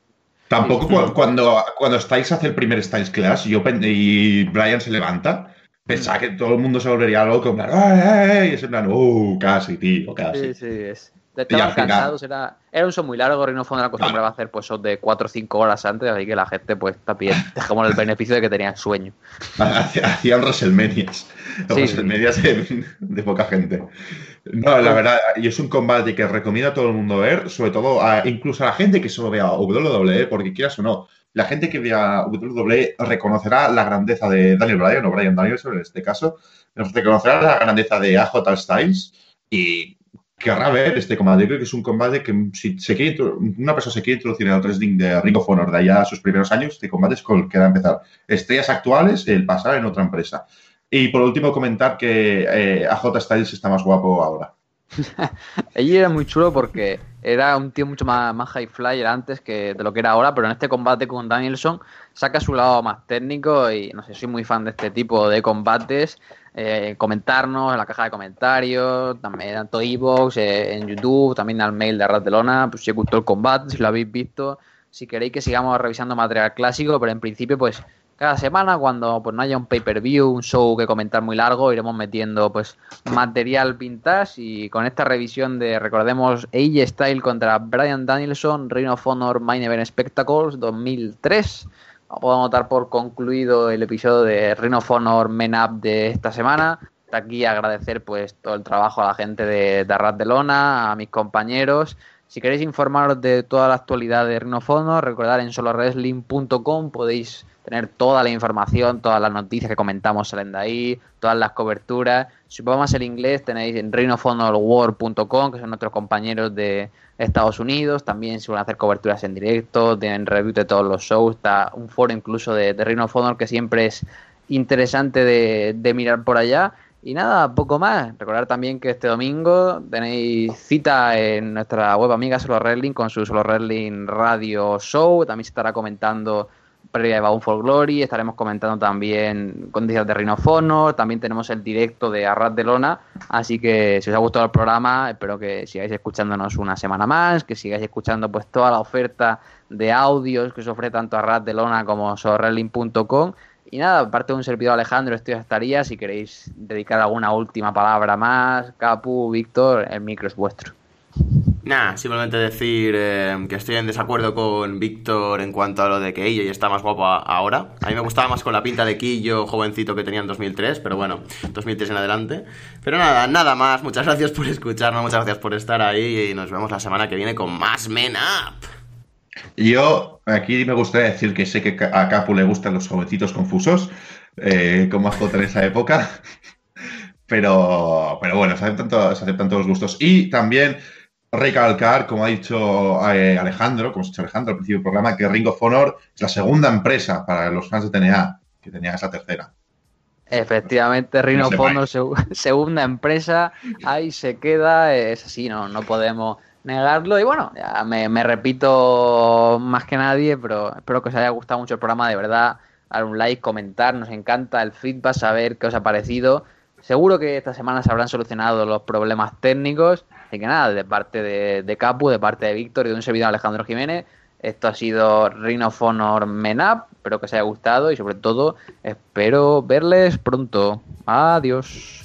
C: tampoco cuando, cuando Styles hace el primer Styles Clash yo, y Brian se levanta, pensaba que todo el mundo se volvería loco, en plan, ¡ay, Y es en plan, ¡uh! Casi, tío, casi.
A: Sí, sí, es. Estaban cansados, era, era un show muy largo, Reino Fondo acostumbraba a hacer pues shows de 4 o 5 horas antes, así que la gente pues bien, dejamos el beneficio de que tenían sueño.
C: Hacían WrestleManias, WrestleManias de, de poca gente. No, la verdad, y es un combate que recomiendo a todo el mundo ver, sobre todo a, incluso a la gente que solo vea WWE, porque quieras o no, la gente que vea WWE reconocerá la grandeza de Daniel Bryan o Bryan Danielson en este caso, reconocerá la grandeza de AJ Styles y querrá ver este combate. Yo creo que es un combate que si se quiere, una persona se quiere introducir en el wrestling de Ring of Honor de allá a sus primeros años, este combate es con el que va a empezar. Estrellas actuales, el pasar en otra empresa. Y por último, comentar que eh, AJ Styles está más guapo ahora.
A: Ella era muy chulo porque era un tío mucho más, más high flyer antes que de lo que era ahora, pero en este combate con Danielson saca su lado más técnico y no sé, soy muy fan de este tipo de combates. Eh, comentarnos en la caja de comentarios, también tanto Evox, eh, en YouTube, también al mail de Arratelona, pues si os gustó el combate, si lo habéis visto, si queréis que sigamos revisando material clásico, pero en principio pues cada semana cuando pues no haya un pay-per-view, un show que comentar muy largo, iremos metiendo pues material vintage y con esta revisión de recordemos AJ Style contra Brian Danielson, Reign of Honor Main Event Spectacles 2003. Podemos dar por concluido el episodio de Reign Honor Men Up de esta semana. Aquí agradecer pues todo el trabajo a la gente de, de de Lona, a mis compañeros. Si queréis informaros de toda la actualidad de Reign of Honor, recordad en solowrestling.com podéis tener toda la información, todas las noticias que comentamos salen de ahí, todas las coberturas. Si podemos el inglés, tenéis en reinofonolworld.com, que son nuestros compañeros de Estados Unidos. También se van a hacer coberturas en directo, tienen review de todos los shows. Está un foro incluso de, de que siempre es interesante de, mirar por allá. Y nada, poco más. Recordar también que este domingo tenéis cita en nuestra web amiga Solo Wrestling con su Solo Wrestling Radio Show. También se estará comentando previa de Bound for Glory, estaremos comentando también días de Rinofono, también tenemos el directo de Arras de Lona, así que si os ha gustado el programa, espero que sigáis escuchándonos una semana más, que sigáis escuchando pues toda la oferta de audios que os ofrece tanto Arras de Lona como sorrelling.com y nada, aparte de un servidor Alejandro, esto ya estaría, si queréis dedicar alguna última palabra más, Capu, Víctor, el micro es vuestro.
D: Nada, simplemente decir eh, que estoy en desacuerdo con Víctor en cuanto a lo de que ella está más guapa ahora. A mí me gustaba más con la pinta de Quillo jovencito que tenía en 2003, pero bueno, 2003 en adelante. Pero nada, nada más. Muchas gracias por escucharnos, muchas gracias por estar ahí y nos vemos la semana que viene con más Men Up.
C: Yo aquí me gustaría decir que sé que a Capu le gustan los jovencitos confusos, eh, como a en esa época. Pero, pero bueno, se aceptan, todos, se aceptan todos los gustos. Y también recalcar, como ha dicho eh, Alejandro, como ha dicho Alejandro al principio del programa, que Ring of Honor es la segunda empresa para los fans de TNA, que tenía esa tercera.
A: Efectivamente, Ring of Honor, segunda empresa, ahí se queda, es así, no, no podemos negarlo. Y bueno, ya me, me repito más que nadie, pero espero que os haya gustado mucho el programa, de verdad dar un like, comentar, nos encanta el feedback, saber qué os ha parecido. Seguro que esta semana se habrán solucionado los problemas técnicos. Así que nada, de parte de, Capu, de parte de Víctor y de un servidor Alejandro Jiménez, esto ha sido Ring of Honor Menap. Espero que os haya gustado y sobre todo espero verles pronto. Adiós.